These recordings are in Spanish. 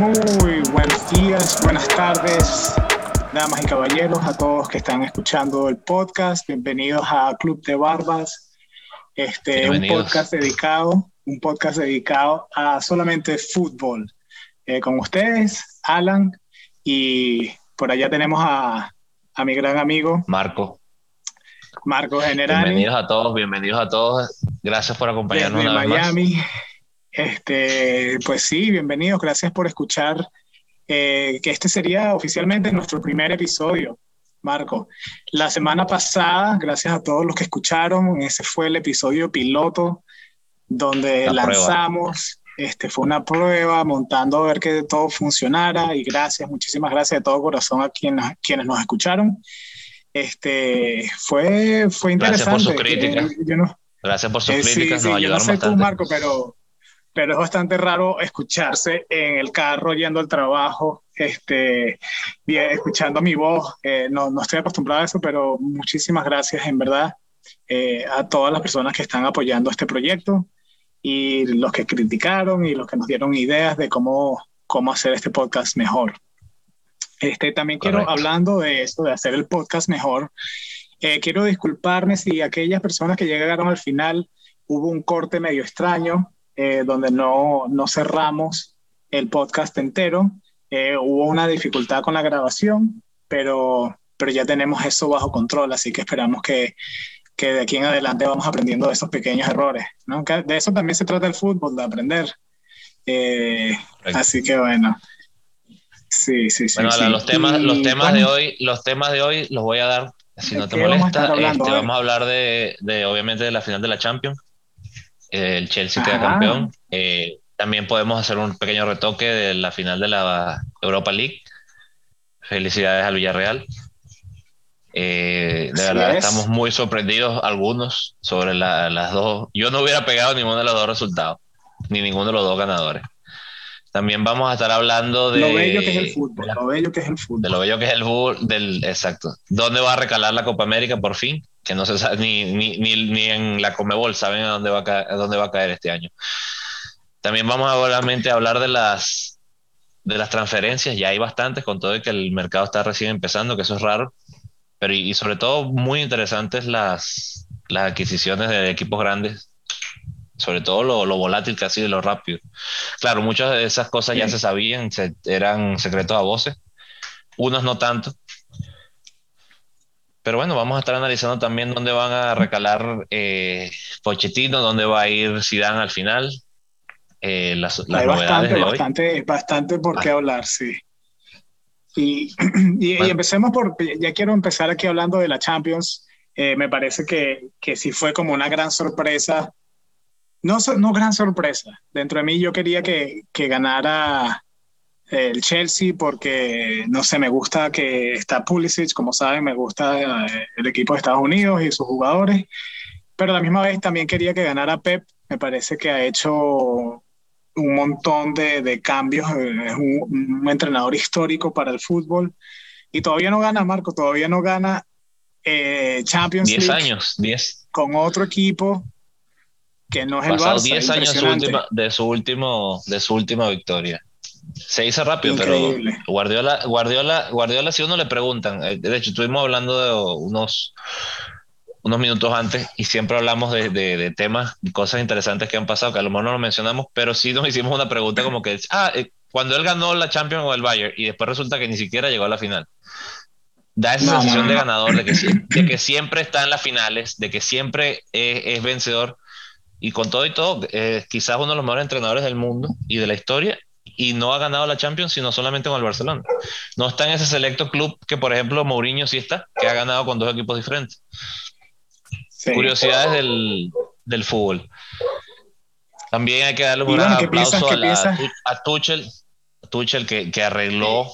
Muy buenos días, buenas tardes, damas y caballeros, a todos que están escuchando el podcast. Bienvenidos a Club de Barbas, este, un podcast dedicado, un podcast dedicado a solamente fútbol. Eh, con ustedes, Alan, y por allá tenemos a, a mi gran amigo Marco. Marco General. Bienvenidos a todos, bienvenidos a todos. Gracias por acompañarnos. Desde Miami. Este, pues sí, bienvenidos. Gracias por escuchar. Eh, que este sería oficialmente nuestro primer episodio, Marco. La semana pasada, gracias a todos los que escucharon, ese fue el episodio piloto donde lanzamos. Este, fue una prueba montando a ver que todo funcionara y gracias, muchísimas gracias de todo corazón a quienes, quienes nos escucharon. Este, fue, fue interesante. Gracias por sus críticas. gracias por sus eh, críticas. Sí, sí, yo no sé tú, Marco, pero, pero es bastante raro escucharse en el carro yendo al trabajo, este, escuchando mi voz. Eh, no, no estoy acostumbrado a eso, pero muchísimas gracias en verdad eh, a todas las personas que están apoyando este proyecto y los que criticaron y los que nos dieron ideas de cómo, cómo hacer este podcast mejor. Este, también quiero, hablando de esto, de hacer el podcast mejor, eh, quiero disculparme si aquellas personas que llegaron al final hubo un corte medio extraño, eh, donde no, no cerramos el podcast entero. Eh, hubo una dificultad con la grabación, pero, pero ya tenemos eso bajo control, así que esperamos que, que de aquí en adelante vamos aprendiendo de esos pequeños errores. ¿no? de eso también se trata el fútbol, de aprender. así que bueno. Sí, sí, sí. Bueno, los temas, los temas de hoy, los temas de hoy los voy a dar, si no te molesta. Vamos a, este, vamos a hablar de, de, obviamente, de la final de la Champions. El Chelsea queda campeón. Eh, también podemos hacer un pequeño retoque de la final de la Europa League. Felicidades al Villarreal. Eh, de verdad, estamos muy sorprendidos algunos sobre las dos. Yo no hubiera pegado ninguno de los dos resultados, ni ninguno de los dos ganadores. También vamos a estar hablando de... Lo bello que es el fútbol, lo bello que es el fútbol. De lo bello que es el fútbol, del, exacto. ¿Dónde va a recalar la Copa América por fin? Que no se sabe, ni, ni, ni, en la Comebol saben a dónde, va a caer, a dónde va a caer este año. También vamos a, hablar de las, de las transferencias, ya hay bastantes, con todo el que el mercado está recién empezando, que eso es raro, pero y, y sobre todo muy interesantes las, las adquisiciones de equipos grandes sobre todo lo, lo, volátil que ha sido y lo rápido. Claro, muchas de esas cosas ya se sabían, eran secretos a voces, unos no tanto. Pero bueno, vamos a estar analizando también dónde van a recalar eh, Pochettino, dónde va a ir Zidane al final. Eh, las, las Hay bastante, bastante, bastante por qué hablar, sí. Y, y, empecemos por, ya quiero empezar aquí hablando de la Champions. Eh, me parece que, que sí fue como una gran sorpresa no, no gran sorpresa. Dentro de mí yo quería que, que ganara el Chelsea porque, no sé, me gusta que está Pulisic, como saben, me gusta eh, el equipo de Estados Unidos y sus jugadores, pero a la misma vez también quería que ganara Pep. Me parece que ha hecho un montón de, de cambios, es un, entrenador histórico para el fútbol y todavía no gana, Marco, todavía no gana eh, Champions League. 10 años, 10. Con otro equipo que no es el Barça. 10 años de su, último, de su última victoria. Se hizo rápido, pero Guardiola, Guardiola, Guardiola, si uno le preguntan, eh, de hecho, estuvimos hablando de unos, unos minutos antes y siempre hablamos de, de, temas y cosas interesantes que han pasado, que a lo mejor no lo mencionamos, pero sí nos hicimos una pregunta como que, ah, eh, cuando él ganó la Champions o el Bayern y después resulta que ni siquiera llegó a la final. Da esa sensación de ganador, de que, de que, siempre está en las finales, de que siempre es, es vencedor. Y con todo y todo, eh, quizás uno de los mejores entrenadores del mundo y de la historia, y no ha ganado la Champions, sino solamente con el Barcelona. No está en ese selecto club que, por ejemplo, Mourinho sí está, que ha ganado con dos equipos diferentes. Curiosidades del, del, fútbol. También hay que darle un gran aplauso a, Tuchel, Tuchel que, que arregló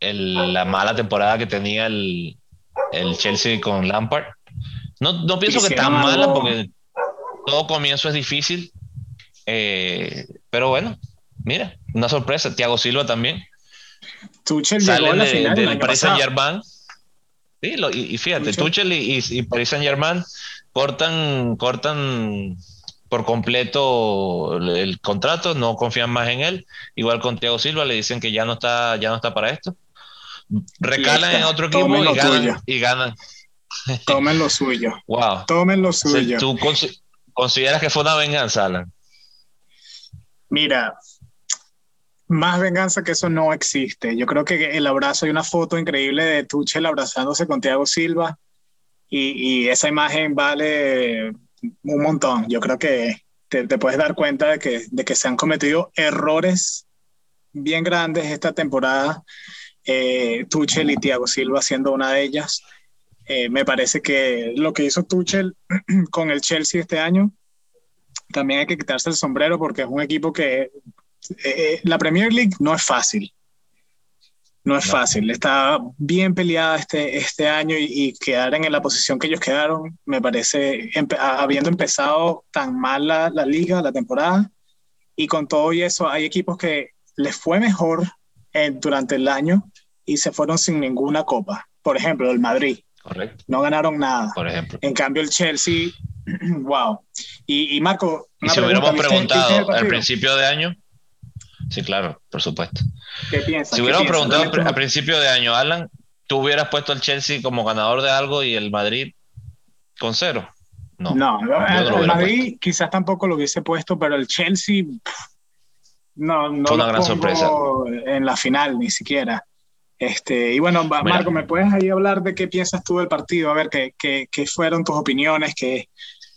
el, la mala temporada que tenía el, el Chelsea con Lampard. No, no pienso que tan mala, porque todo comienzo es difícil, eh, pero bueno, mira, una sorpresa. Thiago Silva también. Tuchel llegó a la final del Paris Saint Germain. Sí, y, fíjate, Tuchel, y, y, Paris Saint Germain cortan, cortan por completo el, contrato, no confían más en él. Igual con Thiago Silva le dicen que ya no está, ya no está para esto. Recalan en otro equipo y ganan, Tomen lo suyo. Wow. Tomen lo suyo. ¿Tú consideras que fue una venganza, Alan? Mira, más venganza que eso no existe. Yo creo que el abrazo, hay una foto increíble de Tuchel abrazándose con Thiago Silva y, esa imagen vale un montón. Yo creo que te, puedes dar cuenta de que, se han cometido errores bien grandes esta temporada. Eh, Tuchel y Thiago Silva siendo una de ellas. Eh, me parece que lo que hizo Tuchel con el Chelsea este año, también hay que quitarse el sombrero porque es un equipo que eh, la Premier League no es fácil. No es fácil. Está bien peleada este, este año y, quedar en la posición que ellos quedaron, me parece, habiendo empezado tan mal la, la, liga, la temporada, y con todo y eso, hay equipos que les fue mejor durante el año y se fueron sin ninguna copa. Por ejemplo, el Madrid. Correcto. No ganaron nada. Por ejemplo. En cambio, el Chelsea, wow. Y, Marco. ¿Y si hubiéramos preguntado al principio de año? Sí, claro, por supuesto. ¿Qué piensas? Si hubiéramos preguntado al principio de año, Alan, ¿tú hubieras puesto al Chelsea como ganador de algo y el Madrid con cero? No, no, el, Madrid quizás tampoco lo hubiese puesto, pero el Chelsea no, no Fue una gran sorpresa. en la final ni siquiera. Este, y bueno, Marco, ¿me puedes ahí hablar de qué piensas tú del partido? A ver, ¿qué, qué, qué fueron tus opiniones? Qué...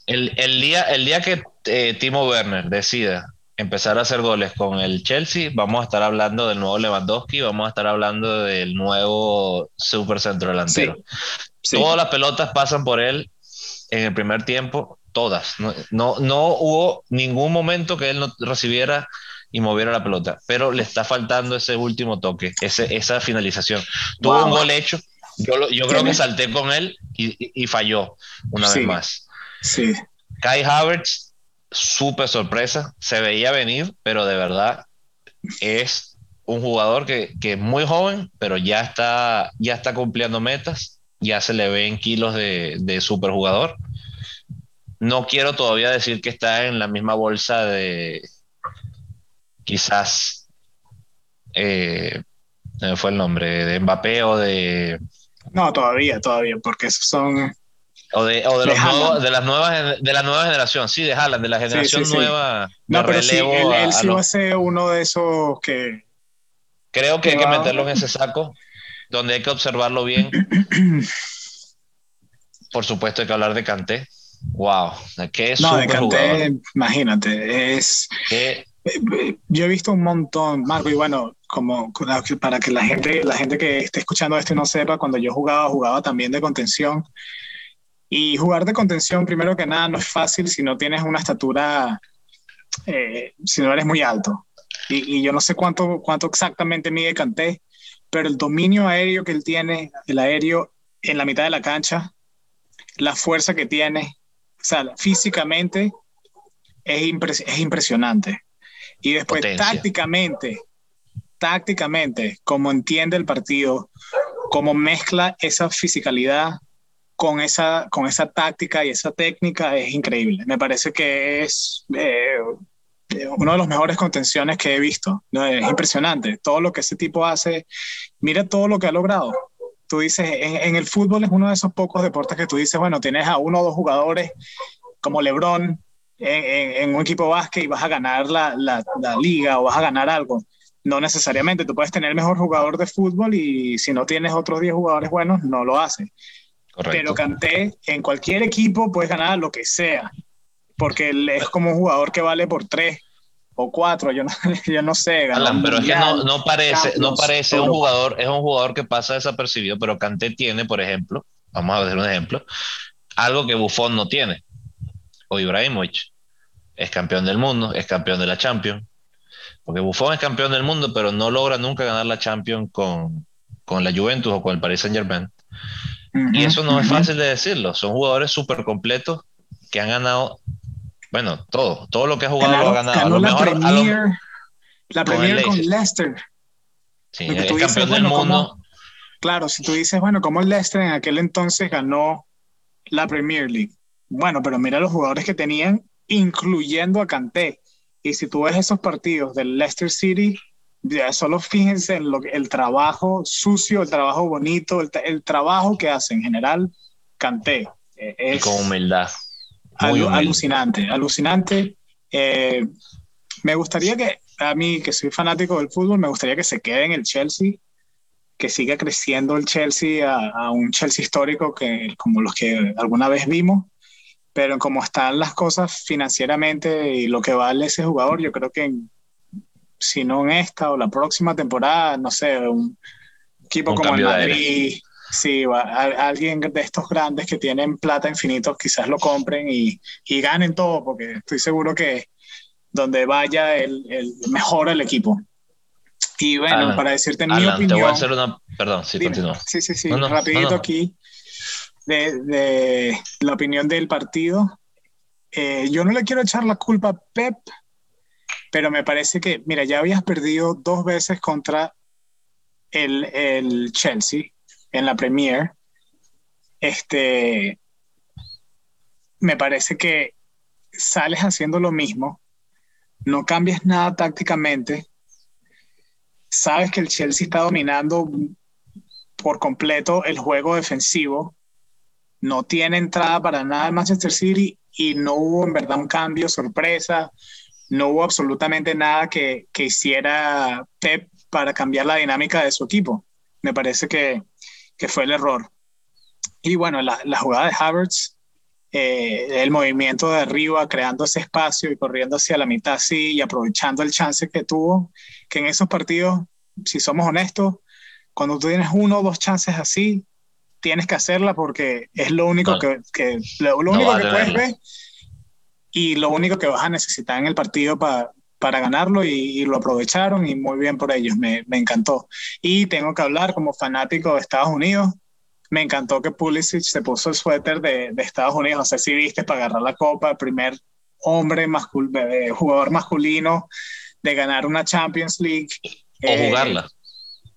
El, el, día, el día que eh, Timo Werner decida empezar a hacer goles con el Chelsea, vamos a estar hablando del nuevo Lewandowski, vamos a estar hablando del nuevo super centro delantero. Todas las pelotas pasan por él en el primer tiempo, todas. No, no, no hubo ningún momento que él no recibiera y moviera la pelota, pero le está faltando ese último toque, ese, esa finalización. Tuvo un gol hecho, yo, yo creo que salté con él y, falló una vez más. Sí. Kai Havertz, súper sorpresa, se veía venir, pero de verdad es un jugador que, que, es muy joven, pero ya está, ya está cumpliendo metas, ya se le ven kilos de, de superjugador. No quiero todavía decir que está en la misma bolsa de, quizás eh, fue el nombre de Mbappé o de no todavía todavía porque son o de, o de, los nuevos, de las nuevas de la nueva generación sí de Haaland de la generación nueva no pero sí él, sí va a ser uno de esos que creo que, hay que meterlo en ese saco donde hay que observarlo bien. Por supuesto hay que hablar de Kanté. Wow es no de Kanté imagínate es yo he visto un montón, Marco, y bueno, como para que la gente, la gente que esté escuchando esto no sepa, cuando yo jugaba, jugaba también de contención. Y jugar de contención, primero que nada, no es fácil si no tienes una estatura, eh, si no eres muy alto. Y, yo no sé cuánto, cuánto exactamente mide Canté, pero el dominio aéreo que él tiene, el aéreo en la mitad de la cancha, la fuerza que tiene, o sea, físicamente es, es impresionante. Y después tácticamente, tácticamente, como entiende el partido, como mezcla esa fisicalidad con esa, con esa táctica y esa técnica es increíble. Me parece que es eh, uno de los mejores contenciones que he visto. Es impresionante. Todo lo que ese tipo hace, mira todo lo que ha logrado. Tú dices, en, el fútbol es uno de esos pocos deportes que tú dices, bueno, tienes a uno o dos jugadores como Lebron, en, un equipo básquet y vas a ganar la, la, liga o vas a ganar algo. No necesariamente, tú puedes tener el mejor jugador de fútbol y si no tienes otros 10 jugadores buenos, no lo Pero Canté, en cualquier equipo puedes ganar lo que sea, porque él es como un jugador que vale por 3 o 4, yo no, yo no sé. Alan, pero es que no, no parece, no parece un jugador, es un jugador que pasa desapercibido, pero Canté tiene, por ejemplo, vamos a ver un ejemplo, algo que Buffon no tiene o Ibrahimovic. Es campeón del mundo, es campeón de la Champions. Porque Buffon es campeón del mundo, pero no logra nunca ganar la Champions con, la Juventus o con el Paris Saint Germain. Y eso no es fácil de decirlo. Son jugadores súper completos que han ganado, bueno, todo. Todo lo que ha jugado lo ha ganado. a lo la mejor, Premier, la Premier con Leicester. Sí, es campeón del mundo. claro, si tú dices, bueno, como el Leicester en aquel entonces ganó la Premier League bueno, pero mira los jugadores que tenían incluyendo a Kanté. Y si tú ves esos partidos del Leicester City, ya solo fíjense en lo, el trabajo sucio, el trabajo bonito, el, trabajo que hace en general Kanté. Eh, es con humildad. Alucinante, alucinante. Eh, me gustaría que, a mí que soy fanático del fútbol, me gustaría que se quede en el Chelsea, que siga creciendo el Chelsea a, a un Chelsea histórico que, como los que alguna vez vimos pero como están las cosas financieramente y lo que vale ese jugador, yo creo que si no en esta o la próxima temporada, no sé, un equipo como el Madrid, sí, alguien de estos grandes que tienen plata infinito, quizás lo compren y, y ganen todo, porque estoy seguro que donde vaya el, el mejor el equipo. Y bueno, para decirte mi opinión. Te voy a hacer una. Perdón, sí, continúa. Sí, sí, sí, rapidito aquí de, la opinión del partido. Eh, yo no le quiero echar la culpa a Pep, pero me parece que, mira, ya habías perdido dos veces contra el, el Chelsea en la Premier. Este, me parece que sales haciendo lo mismo, no cambias nada tácticamente, sabes que el Chelsea está dominando por completo el juego defensivo. No tiene entrada para nada en Manchester City y no hubo en verdad un cambio sorpresa, no hubo absolutamente nada que, que hiciera Pep para cambiar la dinámica de su equipo. Me parece que, que fue el error. Y bueno, la, la jugada de Havertz, eh, el movimiento de arriba, creando ese espacio y corriendo hacia la mitad así y aprovechando el chance que tuvo, que en esos partidos, si somos honestos, cuando tú tienes uno o dos chances así, tienes que hacerla porque es lo único que, que, lo, único que puedes ver y lo único que vas a necesitar en el partido para para ganarlo y, lo aprovecharon y muy bien por ellos, me, me, encantó. Y tengo que hablar como fanático de Estados Unidos, me encantó que Pulisic se puso el suéter de, de Estados Unidos, no sé si viste, para agarrar la copa, el primer hombre, mascul jugador masculino de ganar una Champions League. O jugarla. Eh,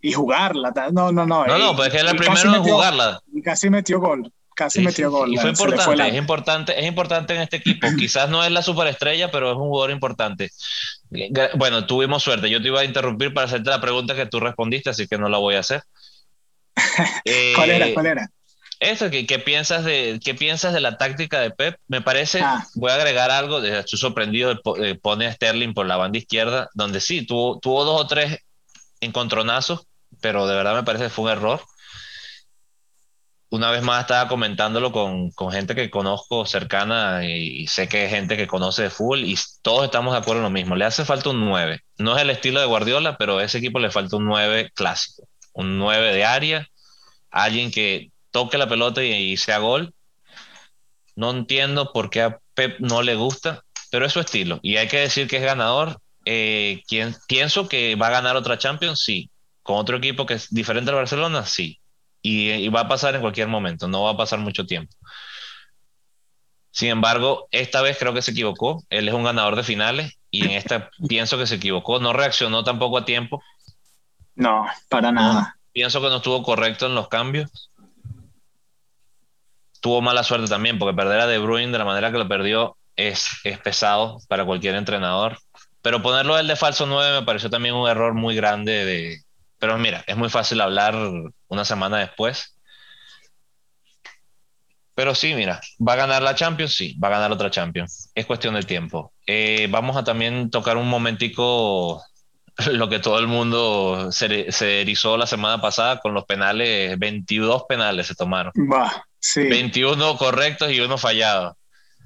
y jugarla. No, no, no. No, no, pues es que era el primero en jugarla. Y casi metió gol. Casi metió gol. Y fue importante, es importante, es importante en este equipo. Quizás no es la superestrella, pero es un jugador importante. Bueno, tuvimos suerte. Yo te iba a interrumpir para hacerte la pregunta que tú respondiste, así que no la voy a hacer. ¿Cuál era? ¿Cuál era? Eso, ¿qué, ¿qué, piensas de, ¿qué piensas de la táctica de Pep? Me parece, ah. voy a agregar algo, estoy sorprendido, de, pone a Sterling por la banda izquierda, donde sí, tuvo, tuvo dos o tres encontronazos, pero de verdad me parece que fue un error. Una vez más estaba comentándolo con, con gente que conozco cercana y, sé que hay gente que conoce de fútbol y todos estamos de acuerdo en lo mismo. Le hace falta un 9. No es el estilo de Guardiola, pero a ese equipo le falta un 9 clásico. Un 9 de área, alguien que toque la pelota y, sea gol. No entiendo por qué a Pep no le gusta, pero es su estilo. Y hay que decir que es ganador. Eh, pienso que va a ganar otra Champions, sí con otro equipo que es diferente al Barcelona, sí. Y, va a pasar en cualquier momento, no va a pasar mucho tiempo. Sin embargo, esta vez creo que se equivocó. Él es un ganador de finales y en esta pienso que se equivocó. No reaccionó tampoco a tiempo. No, para nada. pienso que no estuvo correcto en los cambios. Tuvo mala suerte también porque perder a De Bruyne de la manera que lo perdió es, es pesado para cualquier entrenador. Pero ponerlo él de falso 9 me pareció también un error muy grande de, pero mira, es muy fácil hablar una semana después. Pero sí, mira, ¿va a ganar la Champions? Sí, va a ganar otra Champions. Es cuestión de tiempo. Eh, vamos a también tocar un momentico lo que todo el mundo se, se, erizó la semana pasada con los penales, 22 penales se tomaron. Va, sí. 21 correctos y uno fallado.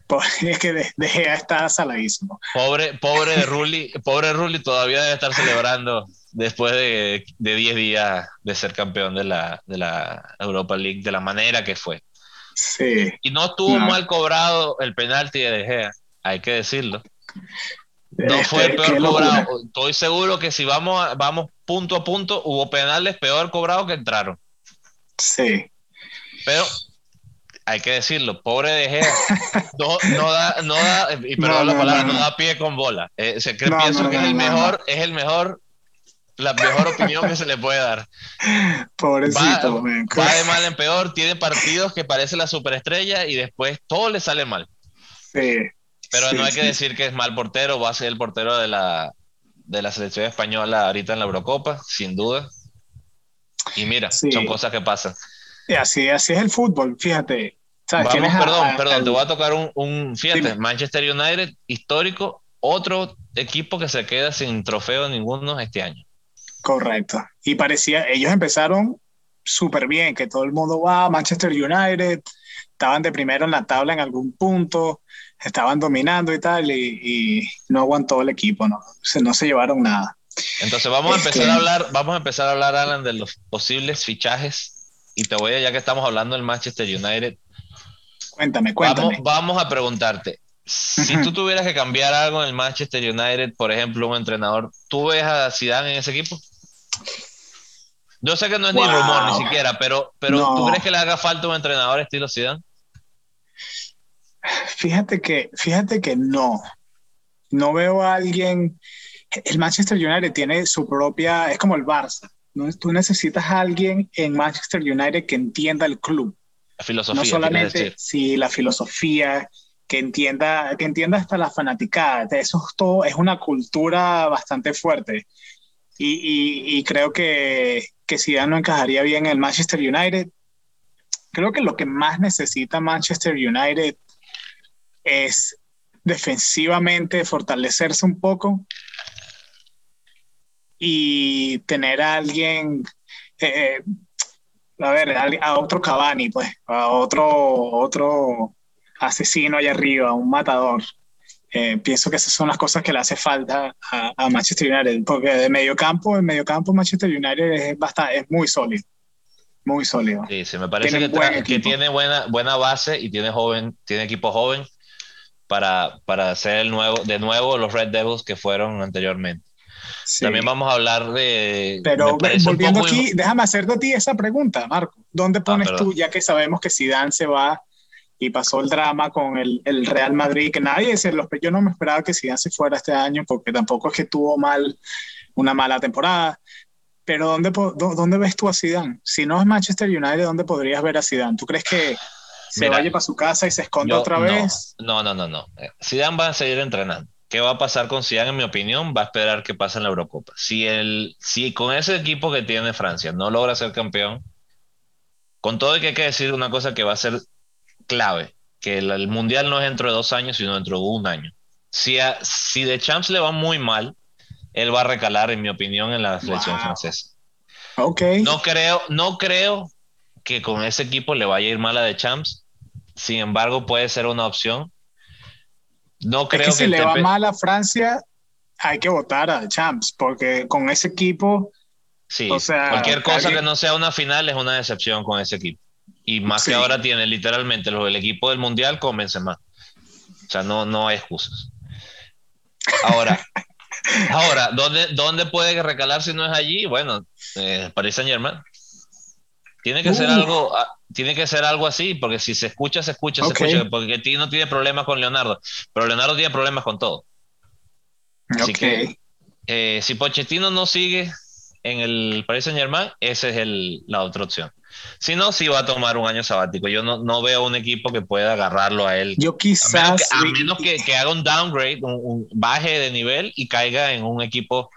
Es que de, de está saladísimo. Pobre, pobre de Rulli, pobre Rulli todavía debe estar celebrando después de 10 días de ser campeón de la, de la Europa League de la manera que fue. Sí. Y no estuvo mal cobrado el penalti de De Gea, hay que decirlo. No este, fue el peor cobrado. Estoy seguro que si vamos, vamos punto a punto, hubo penales peor cobrados que entraron. Sí. Pero hay que decirlo, pobre De Gea, no, da, no da, y perdón la palabra, no, da pie con bola. Eh, pienso que es el mejor, es el mejor la mejor opinión que se le puede dar. Pobrecito, va, va, de mal en peor, tiene partidos que parece la superestrella y después todo le sale mal. Sí. Pero no hay que decir que es mal portero, va a ser el portero de la, de la selección española ahorita en la Eurocopa, sin duda. Y mira, son cosas que pasan. Y así, así es el fútbol, fíjate. Vamos, perdón, perdón, te voy a tocar un, un fíjate, Manchester United, histórico, otro equipo que se queda sin trofeo ninguno este año. Correcto. Y parecía, ellos empezaron súper bien, que todo el mundo va a Manchester United, estaban de primero en la tabla en algún punto, estaban dominando y tal, y, no aguantó el equipo, no se, no se llevaron nada. Entonces vamos a empezar a hablar, vamos a empezar a hablar, Alan, de los posibles fichajes. Y te voy a, ya que estamos hablando del Manchester United. Cuéntame, cuéntame. Vamos, a preguntarte. Si tú tuvieras que cambiar algo en el Manchester United, por ejemplo, un entrenador, ¿tú ves a Zidane en ese equipo? Yo sé que no es ni rumor ni siquiera, pero, pero ¿tú crees que le haga falta un entrenador estilo Zidane? Fíjate que, fíjate que no. No veo a alguien. El Manchester United tiene su propia, es como el Barça. ¿no? Tú necesitas a alguien en Manchester United que entienda el club. La filosofía. No solamente, sí, la filosofía, que entienda, que entienda hasta la fanaticada. Eso es todo, es una cultura bastante fuerte. Y, y, creo que, que Zidane no encajaría bien en el Manchester United. Creo que lo que más necesita Manchester United es defensivamente fortalecerse un poco y tener a alguien, eh, a ver, a, otro Cavani, pues, a otro, otro asesino allá arriba, un matador. Eh, pienso que esas son las cosas que le hace falta a, Manchester United, porque de medio campo, en medio campo Manchester United es, bastante, es muy sólido. Muy sólido. Sí, sí me parece que, que, tiene buena, buena base y tiene joven, tiene equipo joven para, para hacer el nuevo, de nuevo los Red Devils que fueron anteriormente. También vamos a hablar de... Pero volviendo aquí, déjame hacerte a ti esa pregunta, Marco. ¿Dónde ah, pones tú, ya que sabemos que Zidane se va y pasó el drama con el, el Real Madrid, que nadie se los... Yo no me esperaba que Zidane se fuera este año, porque tampoco es que tuvo mal una mala temporada. Pero ¿dónde, ¿dónde ves tú a Zidane? Si no es Manchester United, ¿dónde podrías ver a Zidane? ¿Tú crees que se vaya para su casa y se esconde otra vez. No, no, no, no. Eh, Zidane va a seguir entrenando. ¿Qué va a pasar con Zidane? En mi opinión, va a esperar que pase en la Eurocopa. Si, el, si con ese equipo que tiene Francia no logra ser campeón, con todo hay que decir una cosa que va a ser clave, que el, Mundial no es dentro de dos años, sino dentro de un año. Si, a, si de Champs le va muy mal, él va a recalar, en mi opinión, en la selección francesa. Okay. No creo, no creo que con ese equipo le vaya a ir mal a de Champs, sin embargo, puede ser una opción. No creo que, si le va mal a Francia, hay que votar a Champs, porque con ese equipo. Sí, o sea, cualquier cosa que no sea una final es una decepción con ese equipo. Y más que ahora tiene literalmente el equipo del mundial con más. O sea, no, no hay excusas. Ahora, ahora ¿dónde, ¿dónde puede recalar si no es allí? Bueno, eh, París Saint Germain. Tiene que ser algo, ah, tiene que ser algo así, porque si se escucha, se escucha, se escucha, porque ti no tiene problemas con Leonardo, pero Leonardo tiene problemas con todo. Así que eh, si Pochettino no sigue en el Paris Saint Germain, esa es el, la otra opción. Si no, sí va a tomar un año sabático. Yo no, no veo un equipo que pueda agarrarlo a él. Yo quizás. A menos que, que, haga un downgrade, un, baje de nivel y caiga en un equipo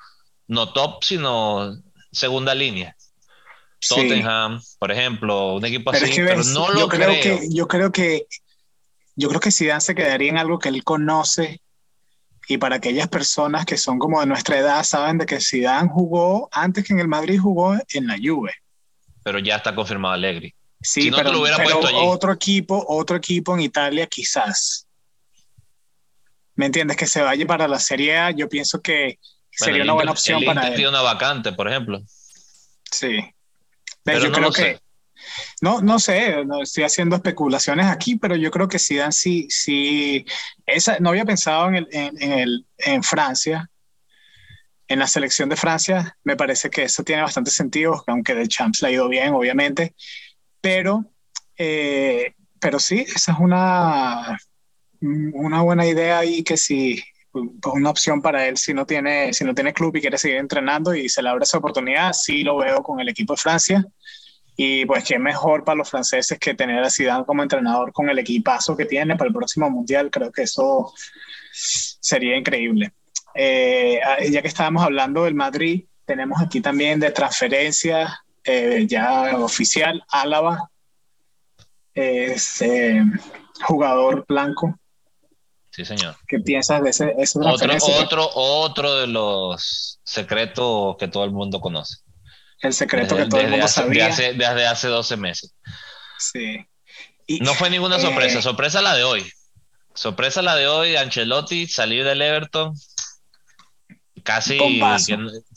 no top, sino segunda línea. Tottenham, por ejemplo, un equipo así, pero no lo yo creo, Que, yo creo que yo creo que Zidane se quedaría en algo que él conoce y para aquellas personas que son como de nuestra edad saben de que Zidane jugó antes que en el Madrid jugó en la Juve. Pero ya está confirmado Allegri. Sí, pero, otro equipo, otro equipo en Italia quizás. ¿Me entiendes? Que se vaya para la Serie A, yo pienso que sería una buena opción para él. una vacante, por ejemplo. Sí yo creo que. No, no sé, no estoy haciendo especulaciones aquí, pero yo creo que Zidane sí, sí, esa, no había pensado en, el, en, el, en Francia, en la selección de Francia, me parece que eso tiene bastante sentido, aunque de Champs le ha ido bien, obviamente, pero, eh, pero sí, esa es una, una buena idea y que sí, una opción para él si no tiene si no tiene club y quiere seguir entrenando y se le abre esa oportunidad sí lo veo con el equipo de Francia Y pues qué mejor para los franceses que tener a Zidane como entrenador con el equipazo que tiene para el próximo mundial. Creo que eso sería increíble. Eh, ah, ya que estábamos hablando del Madrid, tenemos aquí también de transferencia eh, ya oficial, Álava, es eh, jugador blanco. Sí, señor. ¿Qué piensas de ese, otro, otro, otro de los secretos que todo el mundo conoce. El secreto que todo el mundo sabía. Hace, desde hace 12 meses. Sí. no fue ninguna sorpresa, sorpresa la de hoy. Sorpresa la de hoy, Ancelotti salir del Everton Casi que,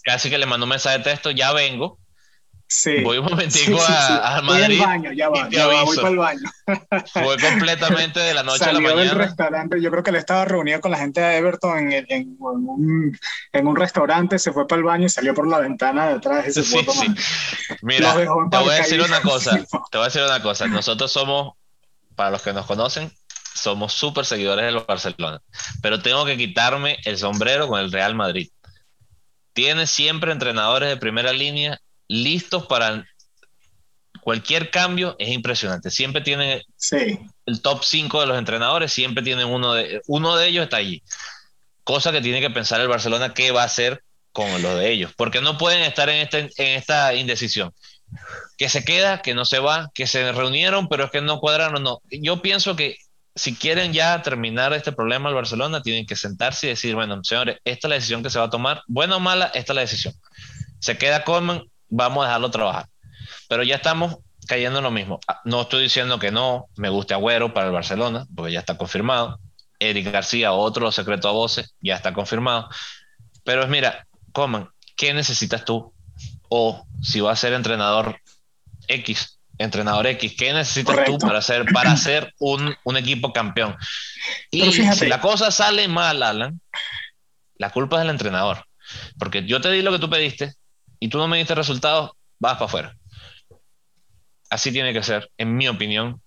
casi que le mandó un mensaje de texto, ya vengo. Sí. Voy un momentico a, a, Madrid. Voy al baño, ya va, ya va, voy para el baño. Fue completamente de la noche a la mañana. del restaurante, yo creo que él estaba reunido con la gente de Everton en, en, un, en, un, restaurante, se fue para el baño y salió por la ventana de atrás y se sí, fue sí. Mira, te voy a decir una cosa, te voy a decir una cosa. Nosotros somos, para los que nos conocen, somos súper seguidores del Barcelona, pero tengo que quitarme el sombrero con el Real Madrid. Tiene siempre entrenadores de primera línea listos para cualquier cambio, es impresionante. Siempre tiene el top 5 de los entrenadores, siempre tienen uno de, uno de ellos está allí. Cosa que tiene que pensar el Barcelona qué va a hacer con lo de ellos, porque no pueden estar en, este, en esta indecisión. Que se queda, que no se va, que se reunieron, pero es que no cuadraron, no. Yo pienso que si quieren ya terminar este problema al Barcelona, tienen que sentarse y decir, bueno, señores, esta es la decisión que se va a tomar, buena o mala, esta es la decisión. Se queda Coleman, vamos a dejarlo trabajar. Pero ya estamos cayendo en lo mismo. Ah, no estoy diciendo que no, me guste Agüero para el Barcelona, porque ya está confirmado. Eric García, otro secreto a voces, ya está confirmado. Pero es, mira, Coman, ¿qué necesitas tú? O si va a ser entrenador X, entrenador X, ¿qué necesitas tú para hacer, para hacer un, un equipo campeón? Y si la cosa sale mal, Alan, la culpa es del entrenador. Porque yo te di lo que tú pediste y tú no me diste resultados, vas para afuera. Así tiene que ser, en mi opinión.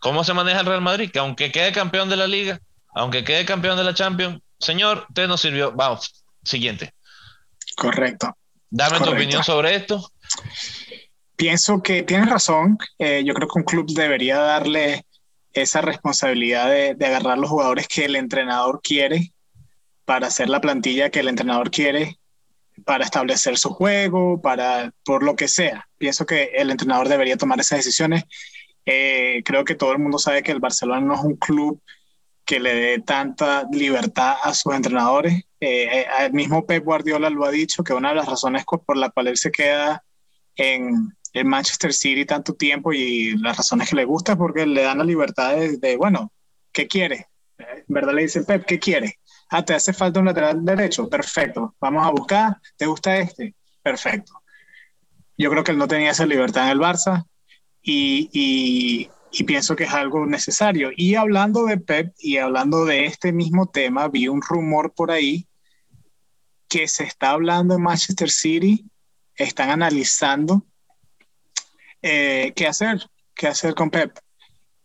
¿Cómo se maneja el Real Madrid? Que aunque quede campeón de la liga, aunque quede campeón de la Champions, señor, usted no sirvió. Vamos, siguiente. Correcto. Dame tu opinión sobre esto. Pienso que tienes razón. Eh, yo creo que un club debería darle esa responsabilidad de, agarrar los jugadores que el entrenador quiere para hacer la plantilla que el entrenador quiere para establecer su juego, para por lo que sea. Pienso que el entrenador debería tomar esas decisiones. Eh, creo que todo el mundo sabe que el Barcelona no es un club que le dé tanta libertad a sus entrenadores. Eh, el mismo Pep Guardiola lo ha dicho, que una de las razones por la cual él se queda en, en Manchester City tanto tiempo y las razones que le gusta es porque le dan la libertad de, bueno, ¿qué quiere? ¿Verdad? Le dicen, Pep, ¿qué quiere? Ah, te hace falta un lateral derecho, perfecto. Vamos a buscar, ¿te gusta este? Perfecto. Yo creo que él no tenía esa libertad en el Barça y, y, pienso que es algo necesario. Y hablando de Pep y hablando de este mismo tema, vi un rumor por ahí que se está hablando en Manchester City, están analizando eh, qué hacer, qué hacer con Pep.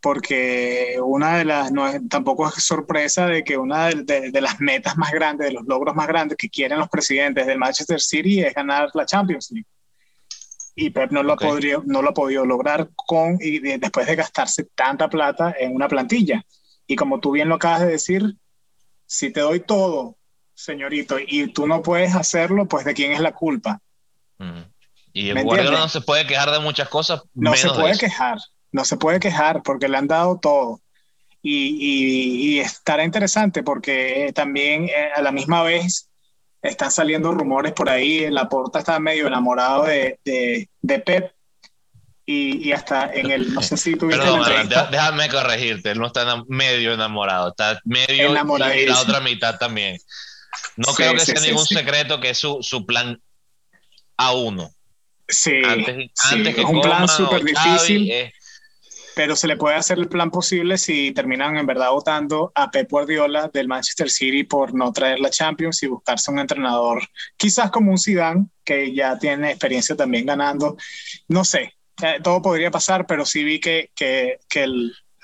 Porque una de las, no tampoco es sorpresa de que una de, las metas más grandes, de los logros más grandes que quieren los presidentes del Manchester City es ganar la Champions League. Y Pep no lo, podría, no lo ha podido lograr con, y después de gastarse tanta plata en una plantilla. Y como tú bien lo acabas de decir, si te doy todo, señorito, y tú no puedes hacerlo, pues de quién es la culpa. Y el Guardiola no se puede quejar de muchas cosas. No se puede quejar, no se puede quejar porque le han dado todo. Y, y, estará interesante porque también eh, a la misma vez están saliendo rumores por ahí. La Porta está medio enamorado de, de, de Pep. Y, y, hasta en el, no sé si tuviste Perdón, déjame corregirte, él no está medio enamorado, está medio y la otra mitad también. No creo que sea ningún secreto que es su, su plan A1. Sí, antes, es un plan súper difícil. Pero se le puede hacer el plan posible si terminan en verdad votando a Pep Guardiola del Manchester City por no traer la Champions y buscarse un entrenador, quizás como un Zidane, que ya tiene experiencia también ganando. No sé, eh, todo podría pasar, pero sí vi que, que, que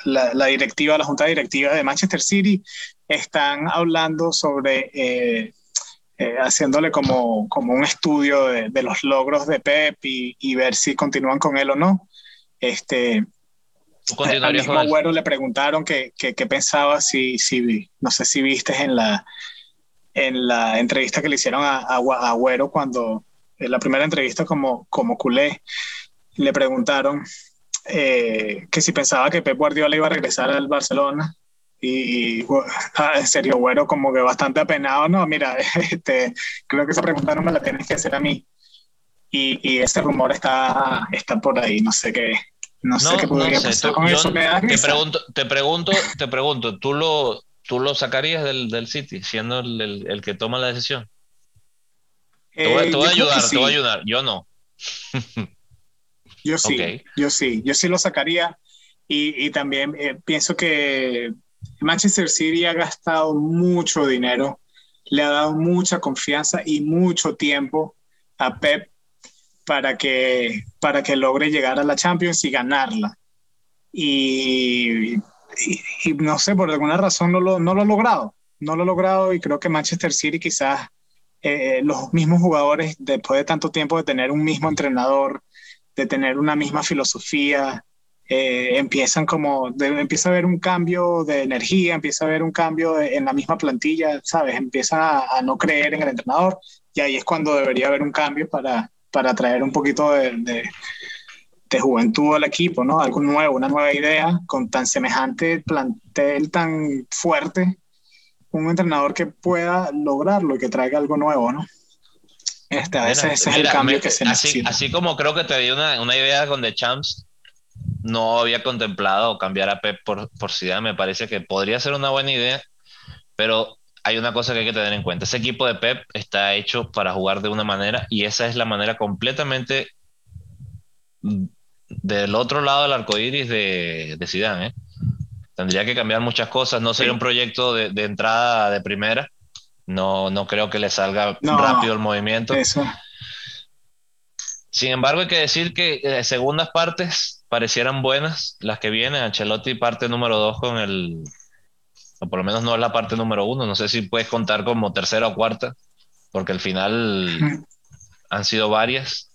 la, directiva, la junta directiva de Manchester City están hablando sobre... Eh, eh, haciéndole como, como un estudio de, de los logros de Pep y, y, ver si continúan con él o no. Este, al mismo Agüero le preguntaron qué que, que, pensaba si, si, no sé si viste en la, en la entrevista que le hicieron a, a, Agüero cuando, en la primera entrevista como, como culé, le preguntaron eh, que si pensaba que Pep Guardiola iba a regresar al Barcelona. Y, ah, en serio, Güero, como que bastante apenado, no, mira, este, creo que esa pregunta no me la tienes que hacer a mí. Y, y ese rumor está, está por ahí, no sé qué, no, sé qué podría pasar con eso. te, pregunto, te pregunto, te pregunto, ¿tú lo, tú lo sacarías del, del City, siendo el, el, que toma la decisión? te voy, a eh, ayudar, te voy a ayudar, yo no. yo sí, yo sí, yo sí lo sacaría. Y, y también eh, pienso que Manchester City ha gastado mucho dinero, le ha dado mucha confianza y mucho tiempo a Pep para que, para que logre llegar a la Champions y ganarla. Y, no sé, por alguna razón no lo, no lo ha logrado. No lo ha logrado y creo que Manchester City quizás eh, los mismos jugadores, después de tanto tiempo de tener un mismo entrenador, de tener una misma filosofía, eh, empiezan como, empieza a haber un cambio de energía, empieza a haber un cambio en la misma plantilla, ¿sabes? Empiezan a, no creer en el entrenador y ahí es cuando debería haber un cambio para, para traer un poquito de, de, juventud al equipo, ¿no? Algo nuevo, una nueva idea con tan semejante plantel tan fuerte, un entrenador que pueda lograrlo y que traiga algo nuevo, ¿no? Este, ese, es el cambio que se necesita. Así como creo que te di una, una idea con The Champs, no había contemplado cambiar a Pep por, por Zidane. Me parece que podría ser una buena idea, pero hay una cosa que hay que tener en cuenta. Ese equipo de Pep está hecho para jugar de una manera y esa es la manera completamente del otro lado del arco iris de, de Zidane. ¿eh? Tendría que cambiar muchas cosas. No sería un proyecto de, de, entrada de primera. No, no creo que le salga rápido el movimiento. Sin embargo, hay que decir que eh, segundas partes parecieran buenas las que vienen. Ancelotti parte número dos con el, o por lo menos no es la parte número uno. No sé si puedes contar como tercera o cuarta, porque al final han sido varias.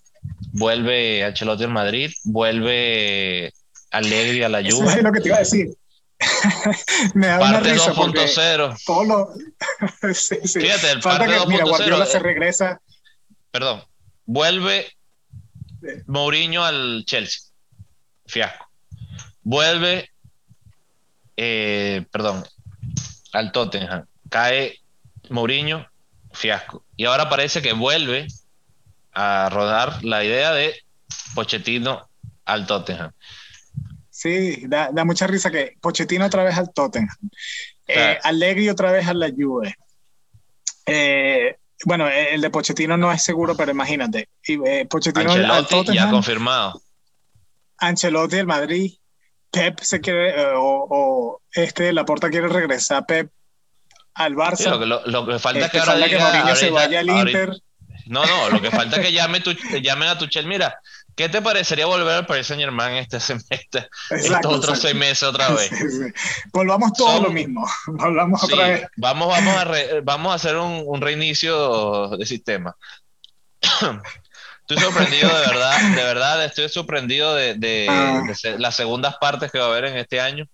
Vuelve Ancelotti al Madrid, vuelve Allegri a la Juve. Eso es lo que te iba a decir. Me da parte 2.0. sí, sí. Fíjate, el parte que, mira, Guardiola se regresa. Perdón. Vuelve Mourinho al Chelsea fiasco. Vuelve, eh, perdón, al Tottenham. Cae Mourinho, fiasco. Y ahora parece que vuelve a rodar la idea de Pochettino al Tottenham. Sí, da, mucha risa que Pochettino otra vez al Tottenham. Eh, Allegri otra vez a la Juve. Eh, bueno, el de Pochettino no es seguro, pero imagínate. Eh, Pochettino al Tottenham, ya confirmado. Ancelotti del Madrid, Pep se quiere, eh, o, o, este Laporta quiere regresar Pep al Barça. lo, que, falta es que, ahora que Mourinho se vaya al Inter. No, no, lo que falta es que llame tu, llamen a Tuchel. Mira, ¿qué te parecería volver al Paris Saint Germain este semestre? estos otros seis meses otra vez. Volvamos todo lo mismo. Volvamos otra vez. Vamos, vamos, a vamos a hacer un, un reinicio de sistema. Estoy sorprendido de verdad, de verdad, estoy sorprendido de, de, ah. las segundas partes que va a haber en este año.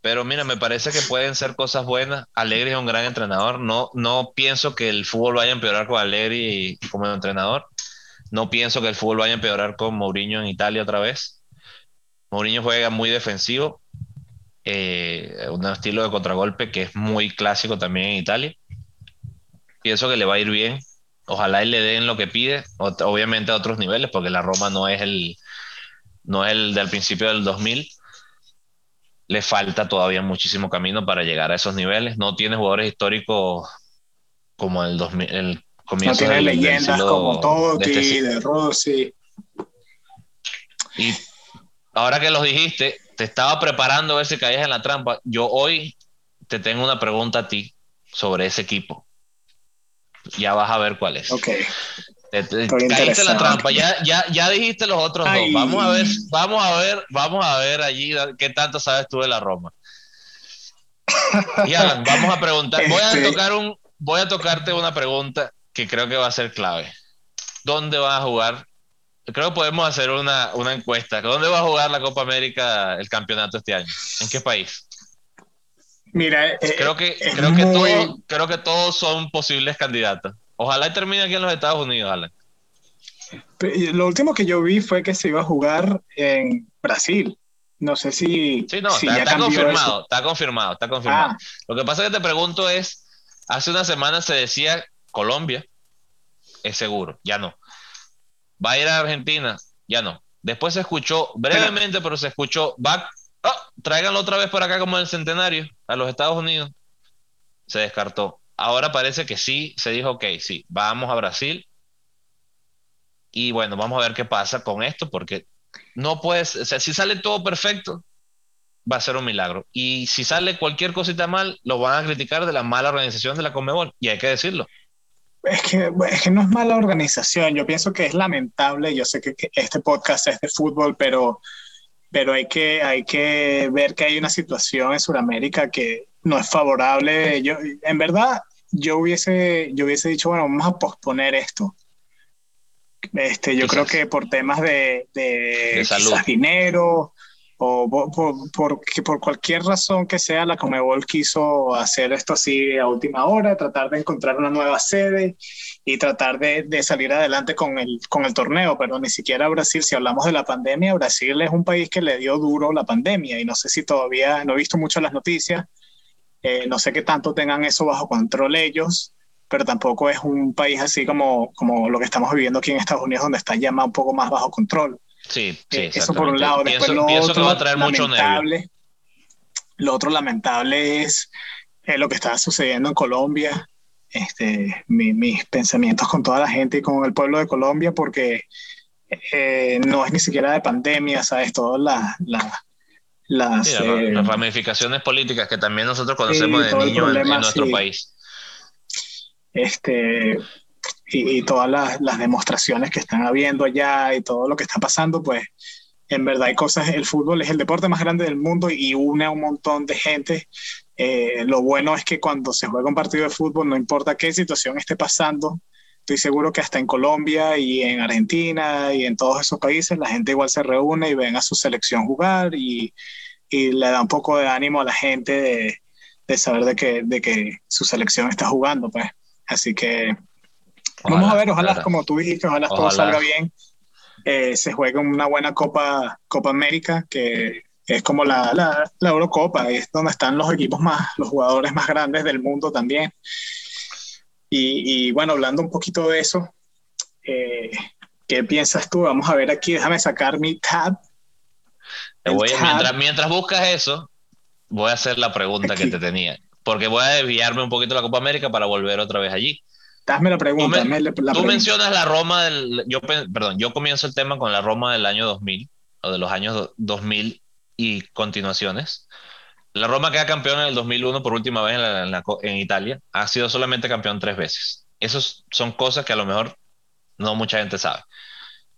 Pero mira, me parece que pueden ser cosas buenas. Alegri es un gran entrenador. No, no pienso que el fútbol vaya a empeorar con Alegri como entrenador. No pienso que el fútbol vaya a empeorar con Mourinho en Italia otra vez. Mourinho juega muy defensivo, eh, un estilo de contragolpe que es muy clásico también en Italia. Pienso que le va a ir bien ojalá él le den lo que pide, obviamente a otros niveles, porque la Roma no es el, no es el del principio del 2000. Le falta todavía muchísimo camino para llegar a esos niveles. No tiene jugadores históricos como el, 2000, el comienzo no tiene leyendas como Totti, de, este Rossi. Y ahora que los dijiste, te estaba preparando a ver si caías en la trampa. Yo hoy te tengo una pregunta a ti sobre ese equipo ya vas a ver cuál es. Ok. caíste la trampa, ya, ya, ya dijiste los otros dos. Vamos a ver, vamos a ver, vamos a ver allí qué tanto sabes tú de la Roma. Y vamos a preguntar, voy a este tocar un, voy a tocarte una pregunta que creo que va a ser clave. ¿Dónde va a jugar? Creo que podemos hacer una, una encuesta. ¿Dónde va a jugar la Copa América el campeonato este año? ¿En qué país? Mira, eh, creo que, creo, que creo que todos son posibles candidatos. Ojalá termine aquí en los Estados Unidos, Alan. Lo último que yo vi fue que se iba a jugar en Brasil. No sé si. Sí, no, está, confirmado, está confirmado, está confirmado. Lo que pasa que te pregunto es: hace una semana se decía Colombia, es seguro, ya no. Va a ir a Argentina, ya no. Después se escuchó brevemente, pero, se escuchó back. Oh, tráiganlo otra vez por acá como el centenario, a los Estados Unidos. Se descartó. Ahora parece que sí, se dijo, ok, sí, vamos a Brasil. Y bueno, vamos a ver qué pasa con esto, porque no puedes, o si sale todo perfecto, va a ser un milagro. Y si sale cualquier cosita mal, lo van a criticar de la mala organización de la Comebol, y hay que decirlo. Es que no es mala organización, yo pienso que es lamentable, yo sé que, este podcast es de fútbol, pero, pero hay, que, hay que ver que hay una situación en Sudamérica que no es favorable. Yo, en verdad, yo hubiese, yo hubiese dicho, bueno, vamos a posponer esto este, yo creo que por temas de, de, dinero o por, por, por, cualquier razón que sea, la Comebol quiso hacer esto así a última hora, tratar de encontrar una nueva sede y tratar de, de, salir adelante con el, con el torneo, pero ni siquiera Brasil, si hablamos de la pandemia, Brasil es un país que le dio duro la pandemia y no sé si todavía, no he visto mucho las noticias, eh, no sé qué tanto tengan eso bajo control ellos, pero tampoco es un país así como, como lo que estamos viviendo aquí en Estados Unidos, donde está ya un poco más bajo control. Sí, sí. Eh, eso por un lado. Después lo otro, va a traer lamentable, mucho Lo otro lamentable es eh, lo que está sucediendo en Colombia. Este, mis pensamientos con toda la gente y con el pueblo de Colombia, porque eh, no es ni siquiera de pandemia, ¿sabes? Todas las, las, ramificaciones políticas que también nosotros conocemos de niños en, nuestro país este, y, todas las, demostraciones que están habiendo allá y todo lo que está pasando, pues en verdad hay cosas, el fútbol es el deporte más grande del mundo y une a un montón de gente. Eh, lo bueno es que cuando se juega un partido de fútbol, no importa qué situación esté pasando, estoy seguro que hasta en Colombia y en Argentina y en todos esos países la gente igual se reúne y ven a su selección jugar y, y le da un poco de ánimo a la gente de, de saber de que, de que su selección está jugando, pues. Así que vamos a ver, ojalá, como tú dijiste, ojalá, todo salga bien. Eh, se juegue una buena Copa, Copa América, que es como la, la, Eurocopa, es donde están los equipos más, los jugadores más grandes del mundo también. Y, bueno, hablando un poquito de eso, eh, ¿qué piensas tú? Vamos a ver aquí, déjame sacar mi tab. Mientras, mientras, buscas eso, voy a hacer la pregunta que te tenía porque voy a desviarme un poquito de la Copa América para volver otra vez allí. La pregunta. Tú, mencionas la Roma del. Yo, perdón, yo comienzo el tema con la Roma del año 2000, o de los años 2000 y continuaciones. La Roma queda campeón en el 2001 por última vez en, en, Italia. Ha sido solamente campeón tres veces. Esas son cosas que a lo mejor no mucha gente sabe.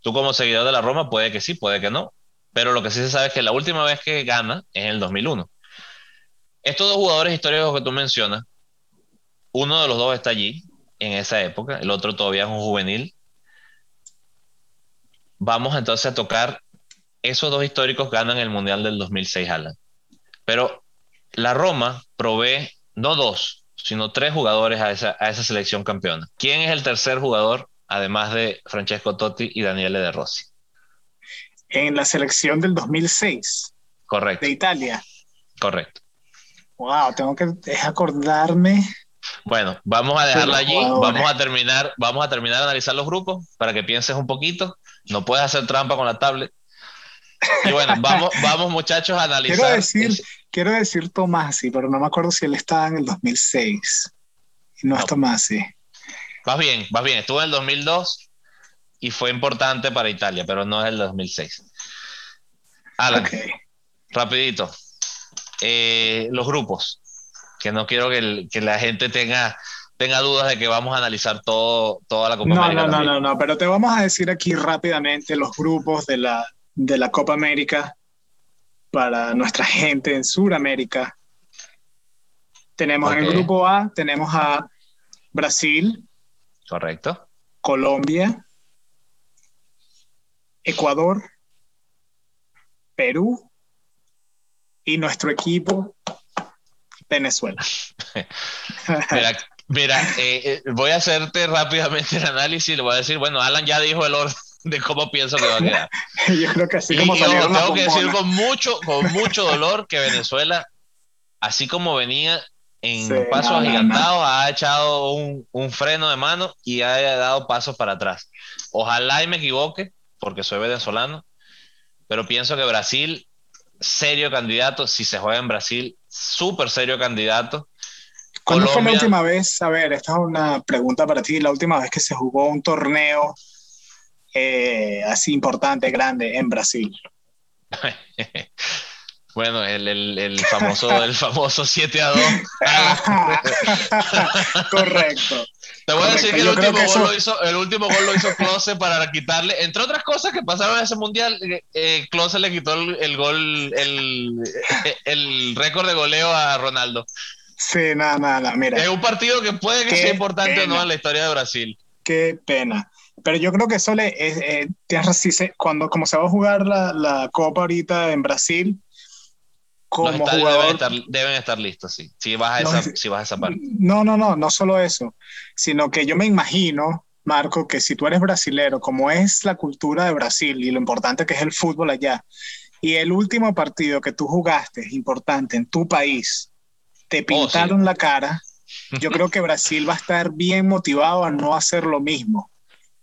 Tú como seguidor de la Roma puede que sí, puede que no. Pero lo que sí se sabe es que la última vez que gana es en el 2001. Estos dos jugadores históricos que tú mencionas, uno de los dos está allí en esa época, el otro todavía es un juvenil. Vamos entonces a tocar, esos dos históricos ganan el Mundial del 2006, Alan. Pero la Roma provee no dos, sino tres jugadores a esa, a esa selección campeona. ¿Quién es el tercer jugador, además de Francesco Totti y Daniele De Rossi? En la selección del 2006. Correcto. De Italia. Correcto. Wow, tengo que acordarme. Bueno, vamos a dejarla allí, vamos a terminar, vamos a terminar de analizar los grupos para que pienses un poquito. No puedes hacer trampa con la tablet. Y bueno, vamos, vamos muchachos a analizar. Quiero decir, quiero decir Tomasi, pero no me acuerdo si él estaba en el 2006. no, es Tomasi. Vas bien, vas bien. Estuvo en el 2002 y fue importante para Italia, pero no es el 2006. Alan, rapidito. Eh, los grupos, que no quiero que, la gente tenga, tenga dudas de que vamos a analizar todo, toda la Copa no, América. No, no, no, no, pero te vamos a decir aquí rápidamente los grupos de la, de la Copa América para nuestra gente en Sudamérica. Tenemos en el grupo A, tenemos a Brasil. Correcto. Colombia. Ecuador. Perú. Y nuestro equipo, Venezuela. mira, eh, eh, voy a hacerte rápidamente el análisis. Le voy a decir, bueno, Alan ya dijo el orden de cómo pienso que va a quedar. Yo creo que así como Tengo que decir con mucho, con mucho dolor que Venezuela, así como venía en pasos agigantados, ha echado un, un, freno de mano y ha dado pasos para atrás. Ojalá y me equivoque, porque soy venezolano, pero pienso que Brasil, serio candidato, si se juega en Brasil, súper serio candidato. ¿Cuándo fue la última vez? A ver, esta es una pregunta para ti. La última vez que se jugó un torneo eh, así importante, grande en Brasil. Bueno, el, el, el, famoso, el famoso 7 a 2. Correcto. Te voy a decir que el último, gol lo hizo, el último gol lo hizo Klose para quitarle, entre otras cosas que pasaron en ese mundial, eh, Klose le quitó el, gol, el, el récord de goleo a Ronaldo. Sí, nada, nada, mira. Es un partido que puede que sea importante o no en la historia de Brasil. Qué pena. Pero yo creo que eso le es, eh, cuando como se va a jugar la, la Copa ahorita en Brasil, como jugador. Deben estar, listos, sí. Si vas, a esa, si vas a esa parte. No, no, no, no solo eso, sino que yo me imagino, Marco, que si tú eres brasilero, como es la cultura de Brasil y lo importante que es el fútbol allá, y el último partido que tú jugaste importante en tu país, te oh, pintaron la cara, yo creo que Brasil va a estar bien motivado a no hacer lo mismo.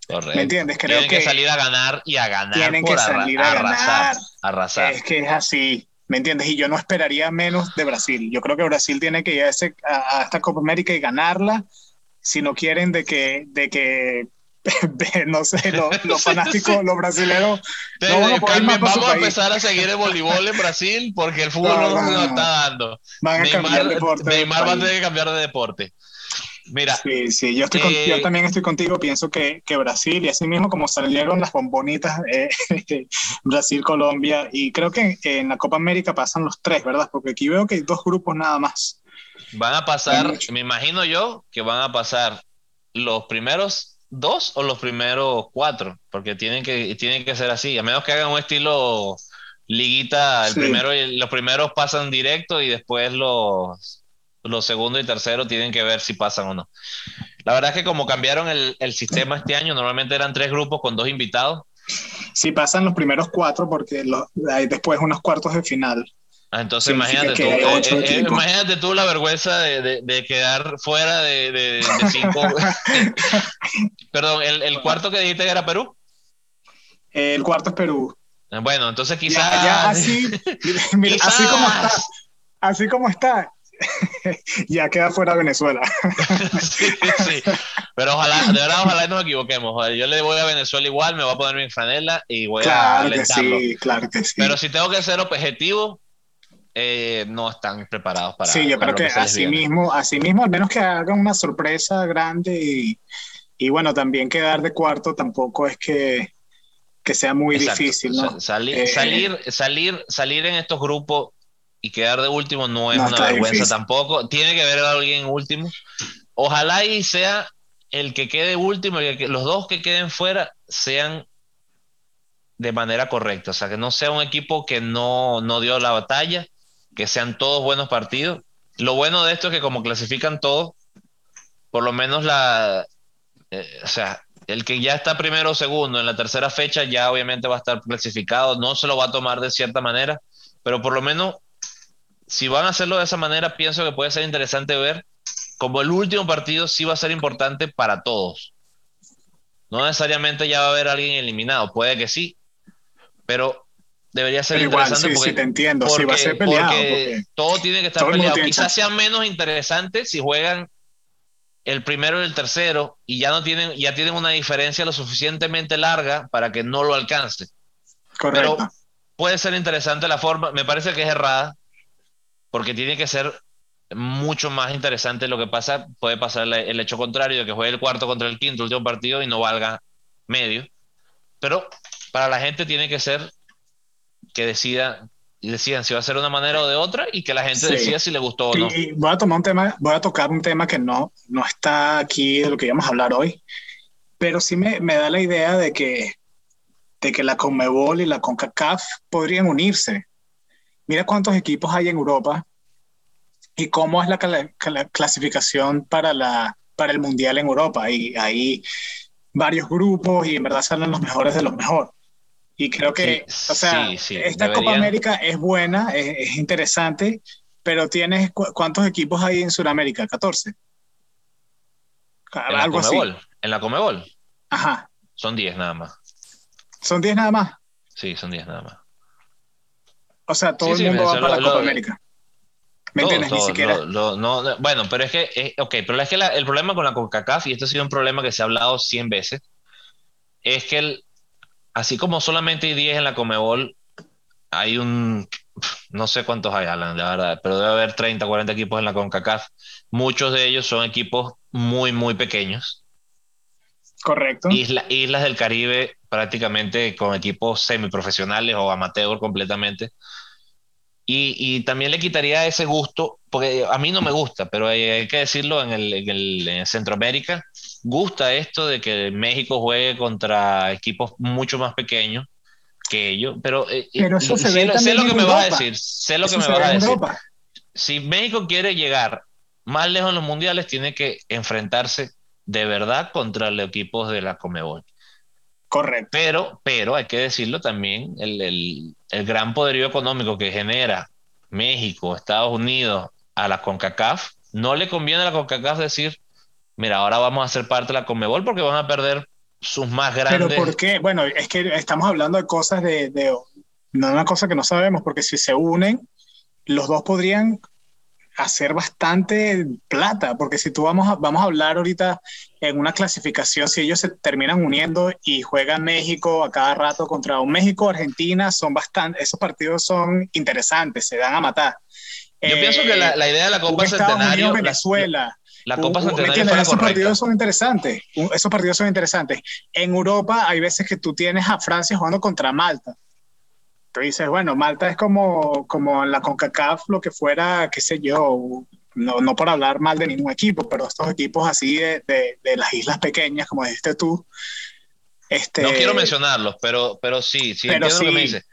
Correcto. ¿Me entiendes? Creo tienen que, salir a ganar y a ganar. Tienen que salir a arrasar, arrasar. Es que es así. ¿Me entiendes? Y yo no esperaría menos de Brasil. Yo creo que Brasil tiene que ir a, esta Copa América y ganarla si no quieren de que, de que no sé, los, fanáticos, los brasileños. vamos a empezar a seguir el voleibol en Brasil porque el fútbol no, nos está dando. Van a cambiar de deporte. Neymar va a tener que cambiar de deporte. Mira. Sí, sí, yo, estoy yo eh, también estoy contigo. Pienso que, que, Brasil, y así mismo como salieron las bombonitas, eh, Brasil, Colombia, y creo que en la Copa América pasan los tres, ¿verdad? Porque aquí veo que hay dos grupos nada más. Van a pasar, me imagino yo, que van a pasar los primeros dos o los primeros cuatro, porque tienen que, tienen que ser así, a menos que hagan un estilo liguita, el primero y los primeros pasan directo y después los los segundos y terceros tienen que ver si pasan o no. La verdad es que como cambiaron el, sistema este año, normalmente eran tres grupos con dos invitados. Si pasan los primeros cuatro, porque hay después unos cuartos de final. Ah, entonces imagínate tú, eh, eh, imagínate tú la vergüenza de, quedar fuera de, cinco. Perdón, ¿el, cuarto que dijiste era Perú? El cuarto es Perú. Bueno, entonces quizás. así, así como está, así como está, ya queda fuera Venezuela. sí, sí. Pero ojalá, de verdad, ojalá nos equivoquemos. Yo le voy a Venezuela igual, me voy a poner mi franela y voy a alentarlo. Que sí, claro que sí. Pero si tengo que ser objetivo, eh, no están preparados para. Sí, yo creo que, así mismo, así mismo, al menos que hagan una sorpresa grande y, y bueno, también quedar de cuarto tampoco es que, que sea muy difícil, ¿no? Salir, eh, salir, salir, salir en estos grupos y quedar de último no es una vergüenza tampoco. Tiene que a alguien último. Ojalá y sea el que quede último y que los dos que queden fuera sean de manera correcta. O sea, que no sea un equipo que no, no dio la batalla, que sean todos buenos partidos. Lo bueno de esto es que como clasifican todos, por lo menos la... Eh, o sea, el que ya está primero o segundo en la tercera fecha ya obviamente va a estar clasificado, no se lo va a tomar de cierta manera, pero por lo menos si van a hacerlo de esa manera, pienso que puede ser interesante ver como el último partido sí va a ser importante para todos. No necesariamente ya va a haber alguien eliminado, puede que sí, pero debería ser interesante porque, te entiendo, va a ser peleado, todo tiene que estar peleado. Quizás sea menos interesante si juegan el primero y el tercero y ya no tienen, ya tienen una diferencia lo suficientemente larga para que no lo alcance. Correcto. Pero puede ser interesante la forma, me parece que es errada, porque tiene que ser mucho más interesante lo que pasa, puede pasar el hecho contrario de que juegue el cuarto contra el quinto último partido y no valga medio, pero para la gente tiene que ser que decida y decían si va a ser de una manera o de otra y que la gente decía si le gustó o no. voy a tomar un tema, voy a tocar un tema que no, no está aquí de lo que íbamos a hablar hoy, pero sí me, me da la idea de que, de que la Conmebol y la CONCACAF podrían unirse. Mira cuántos equipos hay en Europa y cómo es la, clasificación para, la, para el Mundial en Europa. Y hay varios grupos y en verdad salen los mejores de los mejores. Y creo que, o sea, esta Copa América es buena, es, interesante, pero tienes, ¿cuántos equipos hay en Sudamérica? 14. En la Comebol. Así. En la Comebol. Ajá. Son 10 nada más. ¿Son 10 nada más? Sí, son 10 nada más. O sea, todo el mundo va para la Copa América. ¿Me entiendes? Ni siquiera. no, bueno, pero es que, eh, ok, pero es que el problema con la CONCACAF, y esto ha sido un problema que se ha hablado 100 veces, es que el, así como solamente hay 10 en la Comebol, hay un, no sé cuántos hay, Alan, la verdad, pero debe haber 30, 40 equipos en la CONCACAF. Muchos de ellos son equipos muy, muy pequeños. Correcto. islas del Caribe prácticamente con equipos semiprofesionales o amateur completamente. Y, también le quitaría ese gusto, porque a mí no me gusta, pero hay, que decirlo en el, en el Centroamérica, gusta esto de que México juegue contra equipos mucho más pequeños que ellos, pero, eh, eh, eso se sé, sé lo que me vas a decir, sé lo que me vas a decir. Si México quiere llegar más lejos en los mundiales, tiene que enfrentarse de verdad contra los equipos de la Comebol. Correcto. Pero, pero hay que decirlo también, el, el, el gran poderío económico que genera México, Estados Unidos a la CONCACAF, no le conviene a la CONCACAF decir, mira, ahora vamos a ser parte de la Conmebol porque van a perder sus más grandes. Pero ¿por qué? Bueno, es que estamos hablando de cosas de, de no una cosa que no sabemos, porque si se unen, los dos podrían hacer bastante plata, porque si tú vamos a, vamos a hablar ahorita en una clasificación, si ellos se terminan uniendo y juegan México a cada rato contra un México, Argentina, son bastante, esos partidos son interesantes, se dan a matar. Yo pienso que la, idea de la Copa Centenario, Venezuela, la Copa Centenario Esos partidos son interesantes. Esos partidos son interesantes. En Europa hay veces que tú tienes a Francia jugando contra Malta. Tú dices, bueno, Malta es como, como la CONCACAF, lo que fuera, qué sé yo, no, no por hablar mal de ningún equipo, pero estos equipos así de, de, las islas pequeñas, como dijiste tú. Este, no quiero mencionarlos, pero, pero sí, sí, entiendo lo que me dices.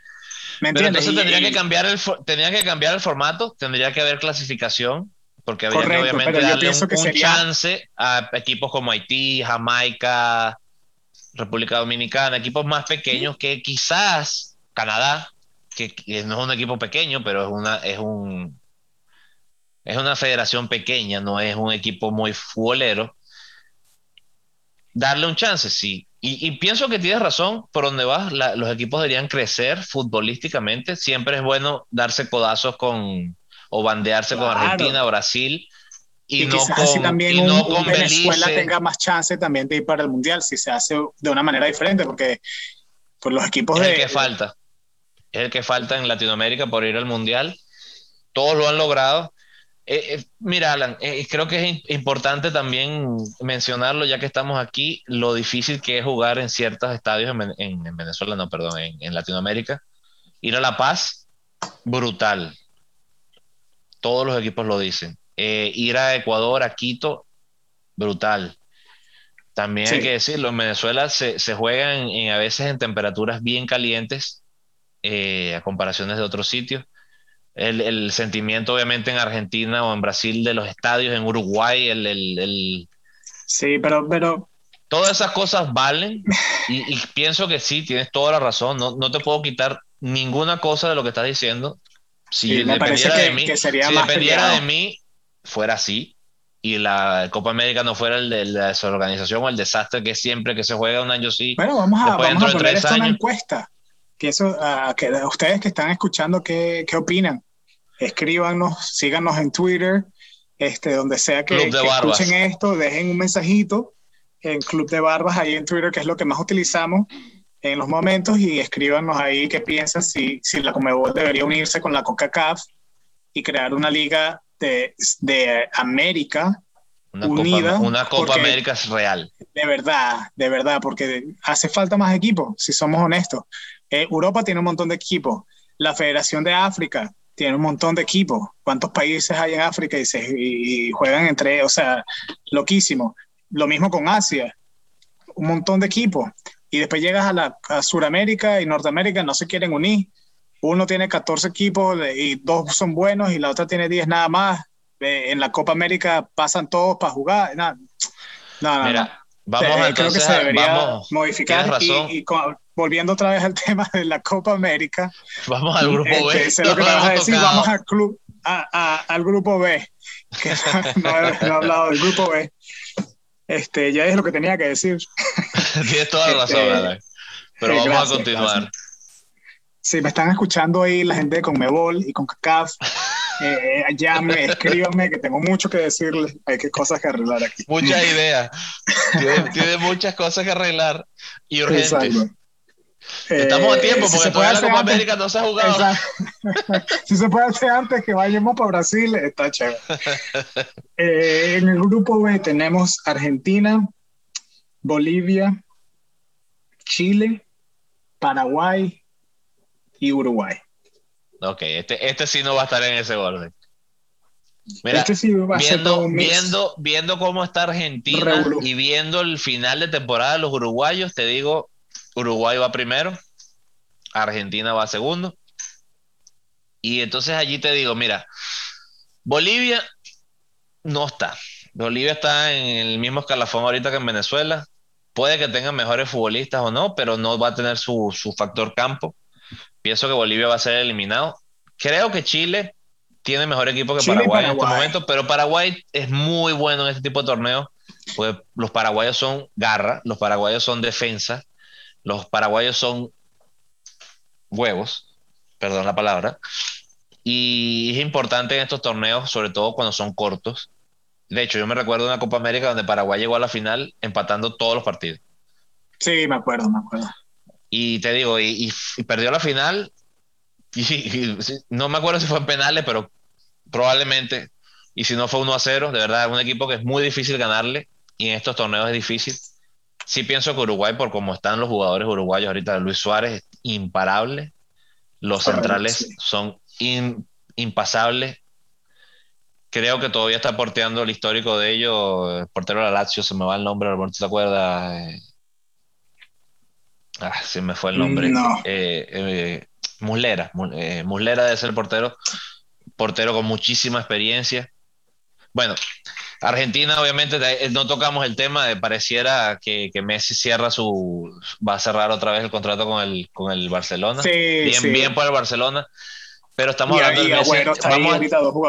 ¿Me pero entonces tendría, que cambiar el, tendría que cambiar el formato, tendría que haber clasificación porque habría que obviamente darle un, chance a equipos como Haití, Jamaica, República Dominicana, equipos más pequeños que quizás Canadá, que, no es un equipo pequeño, pero es una, es un es una federación pequeña, no es un equipo muy futbolero. Darle un chance, sí. Y, pienso que tienes razón, por donde vas, los equipos deberían crecer futbolísticamente. Siempre es bueno darse codazos con, o bandearse con Argentina, Brasil. Y, no con, también Venezuela tenga más chance también de ir para el mundial si se hace de una manera diferente porque por los equipos es de el que falta es el que falta en Latinoamérica por ir al mundial. Todos lo han logrado. Eh, eh, mira Alan eh, creo que es importante también mencionarlo ya que estamos aquí lo difícil que es jugar en ciertos estadios en, Venezuela no perdón en, en Latinoamérica. Ir a La Paz brutal. Todos los equipos lo dicen. Eh, ir a Ecuador, a Quito, brutal. También hay que decirlo, en Venezuela se, se juega en, a veces en temperaturas bien calientes eh, a comparaciones de otros sitios. El, el, sentimiento obviamente en Argentina o en Brasil de los estadios, en Uruguay, el... el, el... Sí, pero, pero... Todas esas cosas valen y, y, pienso que sí, tienes toda la razón, no, no te puedo quitar ninguna cosa de lo que estás diciendo, si dependiera, de, mí, dependiera de mí, fuera así, y la Copa América no fuera el de la desorganización o el desastre que siempre que se juega un año sí. Bueno, vamos a, vamos a poner esto una encuesta. Que eso, que ustedes que están escuchando, ¿qué, ¿qué, opinan? Escríbanos, síganos en Twitter, este, donde sea que, que escuchen esto, dejen un mensajito en Club de Barbas, ahí en Twitter, que es lo que más utilizamos en los momentos y escríbanos ahí qué piensan si, si la Comebol debería unirse con la CONCACAF y crear una liga de, de América una unida. Copa, una Copa América real. De verdad, de verdad, porque hace falta más equipos, si somos honestos. Eh, Europa tiene un montón de equipos. la Federación de África tiene un montón de equipos. ¿Cuántos países hay en África y, se, y juegan entre, o sea, loquísimo. Lo mismo con Asia, un montón de equipos. Y después llegas a, la, a Sudamérica y Norteamérica, no se quieren unir. Uno tiene 14 equipos y dos son buenos y la otra tiene 10 nada más. en la Copa América pasan todos para jugar. Nada, no, Mira, vamos a creo que se debería modificar. Y, volviendo otra vez al tema de la Copa América. Vamos al grupo B. Este, lo que vamos a decir, vamos al, club, a, al grupo B. Que no, he, hablado del grupo B. Este, ya es lo que tenía que decir. Tienes toda la razón, este, Pero vamos a continuar. Si me están escuchando ahí la gente de Conmebol y con CACAF, eh, llame, escríbanme, que tengo mucho que decirles. Hay que cosas que arreglar aquí. Muchas ideas. tiene, muchas cosas que arreglar y urgentes. Estamos a tiempo porque todavía la Copa América no se ha jugado. si se puede hacer antes que vayamos para Brasil, está chévere. Eh, en el grupo B tenemos Argentina, Bolivia, Chile, Paraguay, y Uruguay. Ok, este, este sí no va a estar en ese orden. Mira, este viendo, viendo, viendo cómo está Argentina y viendo el final de temporada de los uruguayos, te digo, Uruguay va primero, Argentina va segundo. Y entonces allí te digo, mira, Bolivia no está. Bolivia está en el mismo escalafón ahorita que en Venezuela. Puede que tengan mejores futbolistas o no, pero no va a tener su, su factor campo. Pienso que Bolivia va a ser eliminado. Creo que Chile tiene mejor equipo que Paraguay, en este momento, pero Paraguay es muy bueno en este tipo de torneos. Pues los paraguayos son garra, los paraguayos son defensa, los paraguayos son huevos, perdón la palabra. Y es importante en estos torneos, sobre todo cuando son cortos. De hecho, yo me recuerdo una Copa América donde Paraguay llegó a la final empatando todos los partidos. Sí, me acuerdo, me acuerdo. Y te digo, y, perdió la final. Y, no me acuerdo si fue en penales, pero probablemente. Y si no fue 1 a 0, de verdad, es un equipo que es muy difícil ganarle. Y en estos torneos es difícil. Sí pienso que Uruguay, por cómo están los jugadores uruguayos ahorita, Luis Suárez es imparable. Los centrales son impasables. Creo que todavía está porteando el histórico de ellos. El portero de la Lazio, se me va el nombre, ¿no te acuerdas? Ah, se me fue el nombre. Eh, eh, Muslera. Eh, Muslera debe ser portero. Portero con muchísima experiencia. Bueno, Argentina, obviamente, no tocamos el tema de pareciera que, Messi cierra su. va a cerrar otra vez el contrato con el, con el Barcelona. bien, bien por el Barcelona. Pero estamos hablando de Messi.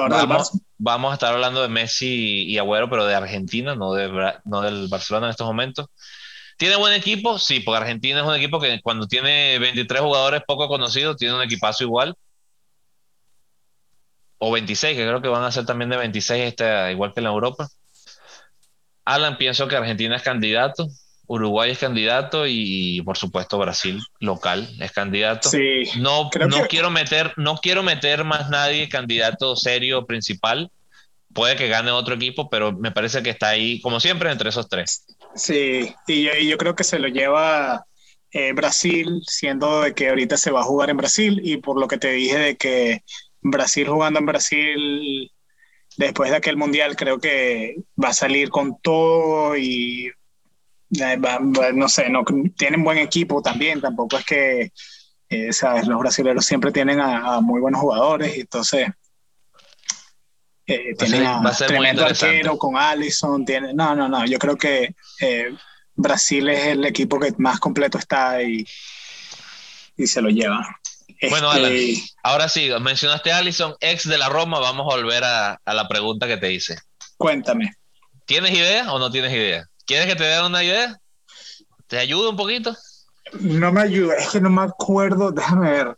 Vamos, vamos, a estar hablando de Messi y Agüero, pero de Argentina, no, de, no del Barcelona en estos momentos. ¿Tiene buen equipo? Sí, porque Argentina es un equipo que cuando tiene 23 jugadores poco conocidos, tiene un equipazo igual. O 26, que creo que van a ser también de 26, este, igual que en la Europa. Alan, pienso que Argentina es candidato, Uruguay es candidato y por supuesto Brasil local es candidato. Sí, no no quiero meter no quiero meter más nadie candidato serio principal. Puede que gane otro equipo, pero me parece que está ahí como siempre entre esos tres. Sí, y yo, creo que se lo lleva eh, Brasil, siendo de que ahorita se va a jugar en Brasil y por lo que te dije de que Brasil jugando en Brasil después de aquel mundial creo que va a salir con todo y eh, no sé, no tienen buen equipo también, tampoco es que eh, sabes, los brasileños siempre tienen a, muy buenos jugadores y entonces eh, tienen a tremendo arquero con Allison. Tiene, no, no, no. Yo creo que eh, Brasil es el equipo que más completo está y, y se lo lleva. Bueno, Alan, este, ahora sí, mencionaste a Allison, ex de la Roma. Vamos a volver a, a la pregunta que te hice. Cuéntame. ¿Tienes idea o no tienes idea? ¿Quieres que te dé una idea? ¿Te ayudo un poquito? No me ayuda, es que no me acuerdo. Déjame ver.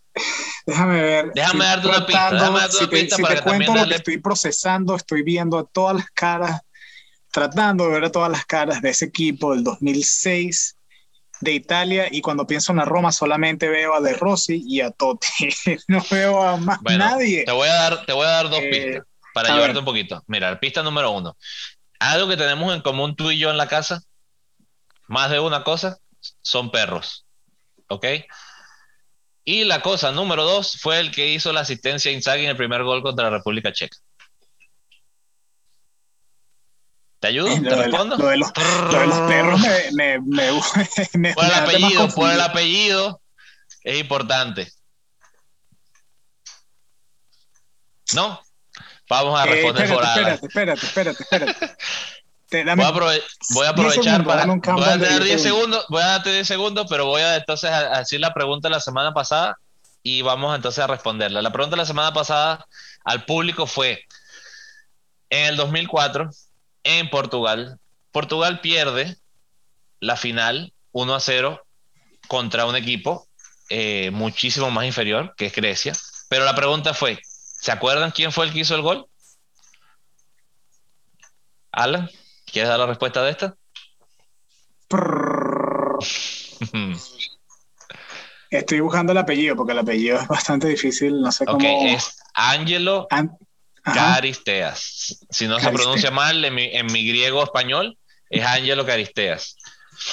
Déjame ver. Déjame darte una pista. Déjame darte una pista si te cuento lo que estoy procesando, estoy viendo todas las caras, tratando de ver todas las caras de ese equipo del 2006 de Italia y cuando pienso en la Roma solamente veo a De Rossi y a Totti. no veo a más nadie. Te voy a dar, te voy a dar dos eh, pistas para ayudarte un poquito. Mira, pista número uno. Algo que tenemos en común tú y yo en la casa, más de una cosa, son perros. ¿Ok? Y la cosa número dos fue el que hizo la asistencia a Inzaghi en el primer gol contra la República Checa. ¿Te ayudo? ¿Te respondo? Lo de, los, perros me, me, Por el apellido, por el apellido es importante. ¿No? Vamos a eh, responder por ahora. Espérate, espérate, espérate, espérate. voy, a aprovechar para. Voy a tener 10 segundos, voy a darte 10 segundos, pero voy a entonces a decir la pregunta de la semana pasada y vamos entonces a responderla. La pregunta de la semana pasada al público fue: en el 2004, en Portugal, Portugal pierde la final 1 a 0 contra un equipo eh, muchísimo más inferior, que es Grecia. Pero la pregunta fue: ¿se acuerdan quién fue el que hizo el gol? Alan. ¿Quieres dar la respuesta de esta? Estoy buscando el apellido porque el apellido es bastante difícil, no sé cómo. Ok, es Angelo Caristeas. Si no se pronuncia mal en mi, griego español, es Angelo Caristeas.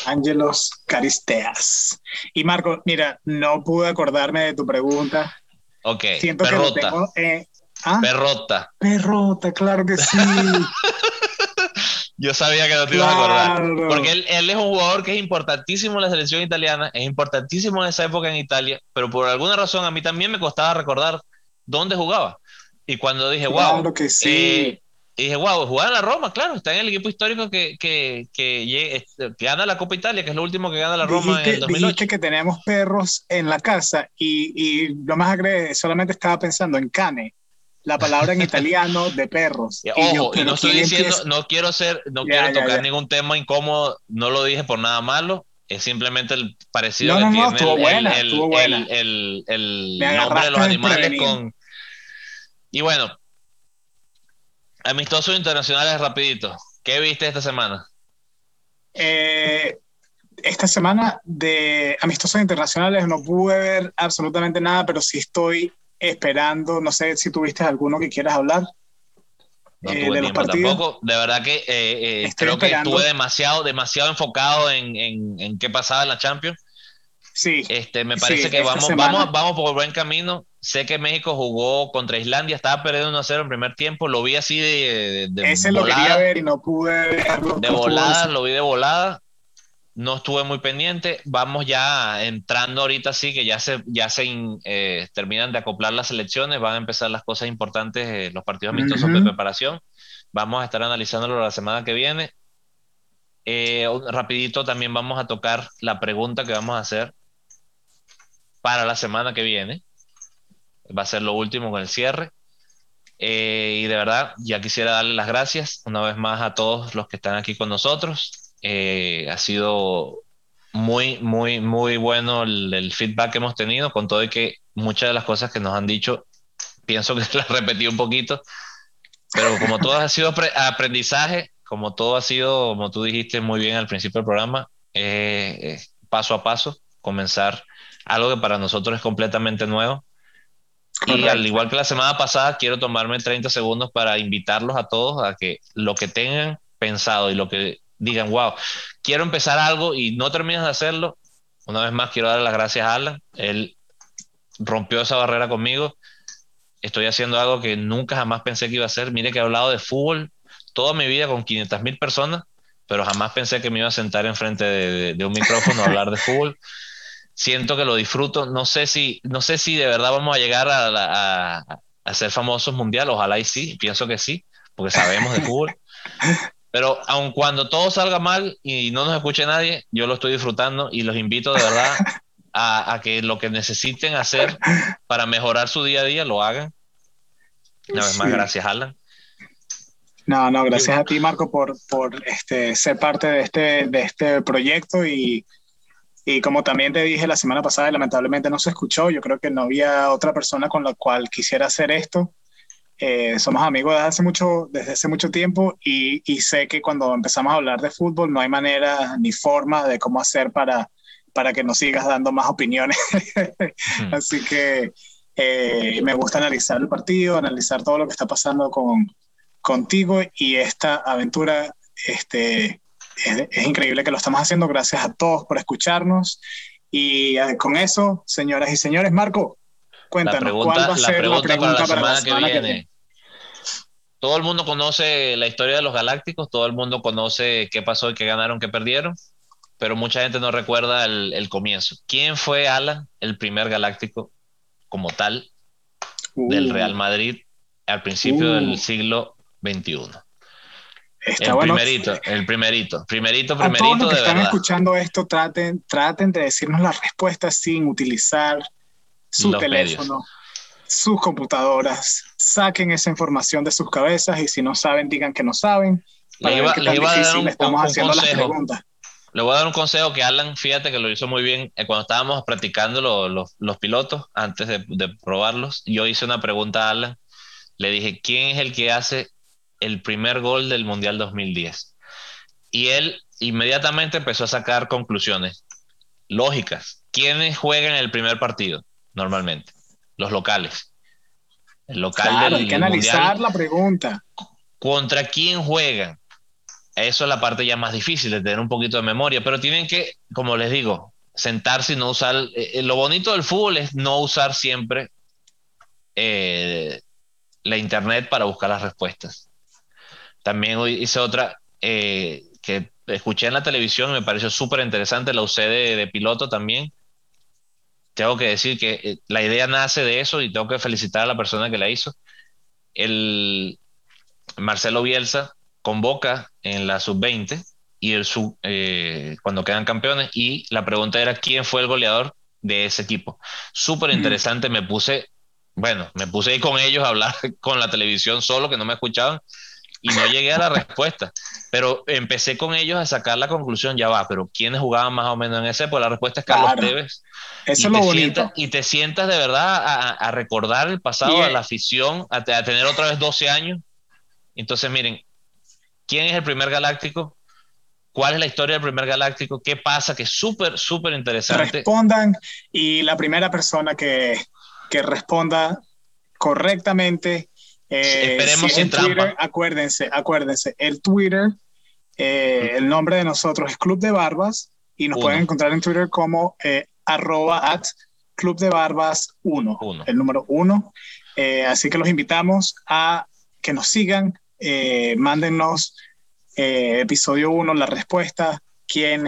Ángelos Caristeas. Y Marco, mira, no pude acordarme de tu pregunta. Ok, Siento perrota. Que ¿ah? Perrota. Perrota, claro que sí. Yo sabía que no te ibas a acordar. Porque él, es un jugador que es importantísimo en la selección italiana, es importantísimo en esa época en Italia, pero por alguna razón a mí también me costaba recordar dónde jugaba. Y cuando dije, wow, que sí. Eh, dije, wow, jugaba en la Roma, claro, está en el equipo histórico que, que, que, este, gana la Copa Italia, que es lo último que gana la Roma en el 2008. Dijiste que tenemos perros en la casa y, y lo más agregado, solamente estaba pensando en Cane la palabra en italiano de perros. Ojo, y, no estoy diciendo, no quiero ser, no quiero tocar ningún tema incómodo, no lo dije por nada malo, es simplemente el parecido que tiene el, el, nombre de los animales con... Y bueno, amistosos internacionales rapidito, ¿qué viste esta semana? Eh, esta semana de amistosos internacionales no pude ver absolutamente nada, pero sí estoy esperando, no sé si tuviste alguno que quieras hablar. No eh, tuve tiempo tampoco. De verdad que eh, eh, creo que estuve demasiado, demasiado enfocado en, en, qué pasaba en la Champions. Sí. Este, me parece que vamos, vamos, vamos por buen camino. Sé que México jugó contra Islandia, estaba perdiendo 1 0 en primer tiempo. Lo vi así de. de, Ese lo quería ver y no pude verlo. De volada, lo vi de volada no estuve muy pendiente. Vamos ya entrando ahorita sí, que ya se, ya se eh, terminan de acoplar las elecciones, van a empezar las cosas importantes, eh, los partidos amistosos de preparación. Vamos a estar analizándolo la semana que viene. Eh, rapidito también vamos a tocar la pregunta que vamos a hacer para la semana que viene. Va a ser lo último con el cierre. y de verdad, ya quisiera darle las gracias una vez más a todos los que están aquí con nosotros. Eh, ha sido muy, muy, muy bueno el, feedback que hemos tenido, con todo y que muchas de las cosas que nos han dicho, pienso que las repetí un poquito, pero como todo ha sido aprendizaje, como todo ha sido, como tú dijiste muy bien al principio del programa, eh, paso a paso, comenzar algo que para nosotros es completamente nuevo. Y al igual que la semana pasada, quiero tomarme 30 segundos para invitarlos a todos a que lo que tengan pensado y lo que digan, wow, quiero empezar algo y no terminas de hacerlo, una vez más quiero dar las gracias a Alan. Él rompió esa barrera conmigo. Estoy haciendo algo que nunca jamás pensé que iba a hacer. Mire que he hablado de fútbol toda mi vida con 500 mil personas, pero jamás pensé que me iba a sentar enfrente de, de, un micrófono a hablar de fútbol. Siento que lo disfruto. No sé si, no sé si de verdad vamos a llegar a, a, a ser famosos mundial. Ojalá y sí. Pienso que sí, porque sabemos de fútbol. Pero aun cuando todo salga mal y no nos escuche nadie, yo lo estoy disfrutando y los invito de verdad a, que lo que necesiten hacer para mejorar su día a día lo hagan. Una vez más, gracias, Alan. No, no, gracias a ti, Marco, por, por este, ser parte de este, de este proyecto y, y como también te dije la semana pasada, lamentablemente no se escuchó, yo creo que no había otra persona con la cual quisiera hacer esto. Eh, somos amigos desde hace mucho, desde hace mucho tiempo y, y, sé que cuando empezamos a hablar de fútbol no hay manera ni forma de cómo hacer para, para que nos sigas dando más opiniones. Así que eh, me gusta analizar el partido, analizar todo lo que está pasando con, contigo y esta aventura este, es, es increíble que lo estamos haciendo. Gracias a todos por escucharnos Y eh, con eso, señoras y señores, Marco, cuéntanos, ¿cuál va a ser la pregunta, para la semana, que, viene? Todo el mundo conoce la historia de los Galácticos, todo el mundo conoce qué pasó y qué ganaron, qué perdieron, pero mucha gente no recuerda el, comienzo. ¿Quién fue Alan, el primer Galáctico como tal del uh. Real Madrid al principio del uh. siglo XXI? El primerito, el primerito, primerito, primerito. A todos los que están escuchando esto, traten, traten de decirnos las respuestas sin utilizar su teléfono, sus computadoras. Saquen esa información de sus cabezas y si no saben, digan que no saben. le iba, a dar un, estamos haciendo las preguntas. Le voy a dar un consejo que Alan, fíjate que lo hizo muy bien eh, cuando estábamos practicando los pilotos antes de, de probarlos. Yo hice una pregunta a Alan. Le dije, ¿quién es el que hace el primer gol del Mundial 2010. Y él inmediatamente empezó a sacar conclusiones lógicas. ¿Quiénes juegan el primer partido normalmente? Los locales. El local del, hay que analizar la pregunta. ¿Contra quién juegan? Eso es la parte ya más difícil de tener un poquito de memoria, pero tienen que, como les digo, sentarse y no usar. Eh, lo bonito del fútbol es no usar siempre eh, la internet para buscar las respuestas. También hice otra eh, que escuché en la televisión, me pareció súper interesante, la usé de, piloto también. Tengo que decir que eh, la idea nace de eso y tengo que felicitar a la persona que la hizo. El Marcelo Bielsa convoca en la sub-20 y el sub, eh, cuando quedan campeones y la pregunta era quién fue el goleador de ese equipo. Súper interesante, me puse, bueno, me puse ahí con ellos a hablar con la televisión solo, que no me escuchaban, y no llegué a la respuesta. Pero empecé con ellos a sacar la conclusión, ya va, pero ¿quiénes jugaban más o menos en ese? Pues la respuesta es Carlos Tevez. Eso y es lo bonito. y te sientas de verdad a, recordar el pasado, a la afición, a, tener otra vez 12 años. Entonces, miren, ¿quién es el primer galáctico? ¿Cuál es la historia del primer galáctico? ¿Qué pasa? Que es súper, súper interesante. Respondan y la primera persona que, que responda correctamente eh, Esperemos sin Twitter, Acuérdense, acuérdense, el Twitter, eh, el nombre de nosotros es Club de Barbas y nos pueden encontrar en Twitter como eh, arroba at Club de Barbas 1, el número 1. así que los invitamos a que nos sigan, mándenos episodio 1, la respuesta, quién,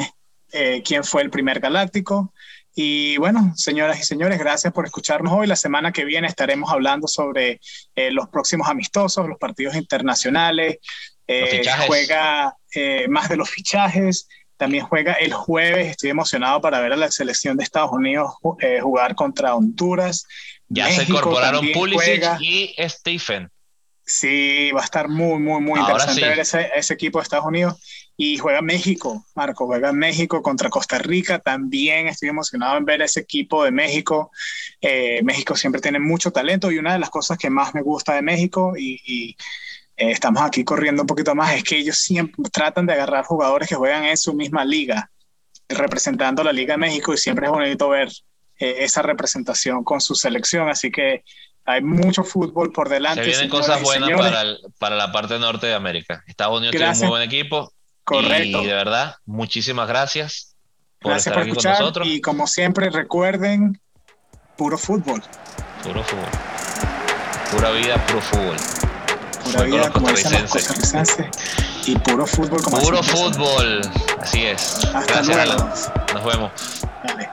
quién fue el primer galáctico. Y bueno, señoras y señores, gracias por escucharnos hoy. La semana que viene estaremos hablando sobre eh, los próximos amistosos, los partidos internacionales. Eh, juega eh, más de los fichajes. También juega el jueves. Estoy emocionado para ver a la selección de Estados Unidos jugar contra Honduras. Ya se incorporaron Pulisic y Stephen. Sí, va a estar muy, muy, muy interesante ver ese, ese, equipo de Estados Unidos. Y juega México, Marco, juega México contra Costa Rica. También estoy emocionado en ver ese equipo de México. Eh, México siempre tiene mucho talento y una de las cosas que más me gusta de México y, eh, estamos aquí corriendo un poquito más es que ellos siempre tratan de agarrar jugadores que juegan en su misma liga, representando la Liga de México y siempre es bonito ver eh, esa representación con su selección. Así que hay mucho fútbol por delante. Se vienen cosas buenas para, para, la parte norte de América. Estados Unidos tiene un muy buen equipo. Correcto. Y de verdad, muchísimas gracias por estar aquí con nosotros. Y como siempre, recuerden, puro fútbol. Puro fútbol. Pura vida, puro fútbol. Pura vida, como dicen los costarricenses. Y puro fútbol, como Puro fútbol. Así es. Hasta gracias, luego. Nos vemos. Dale.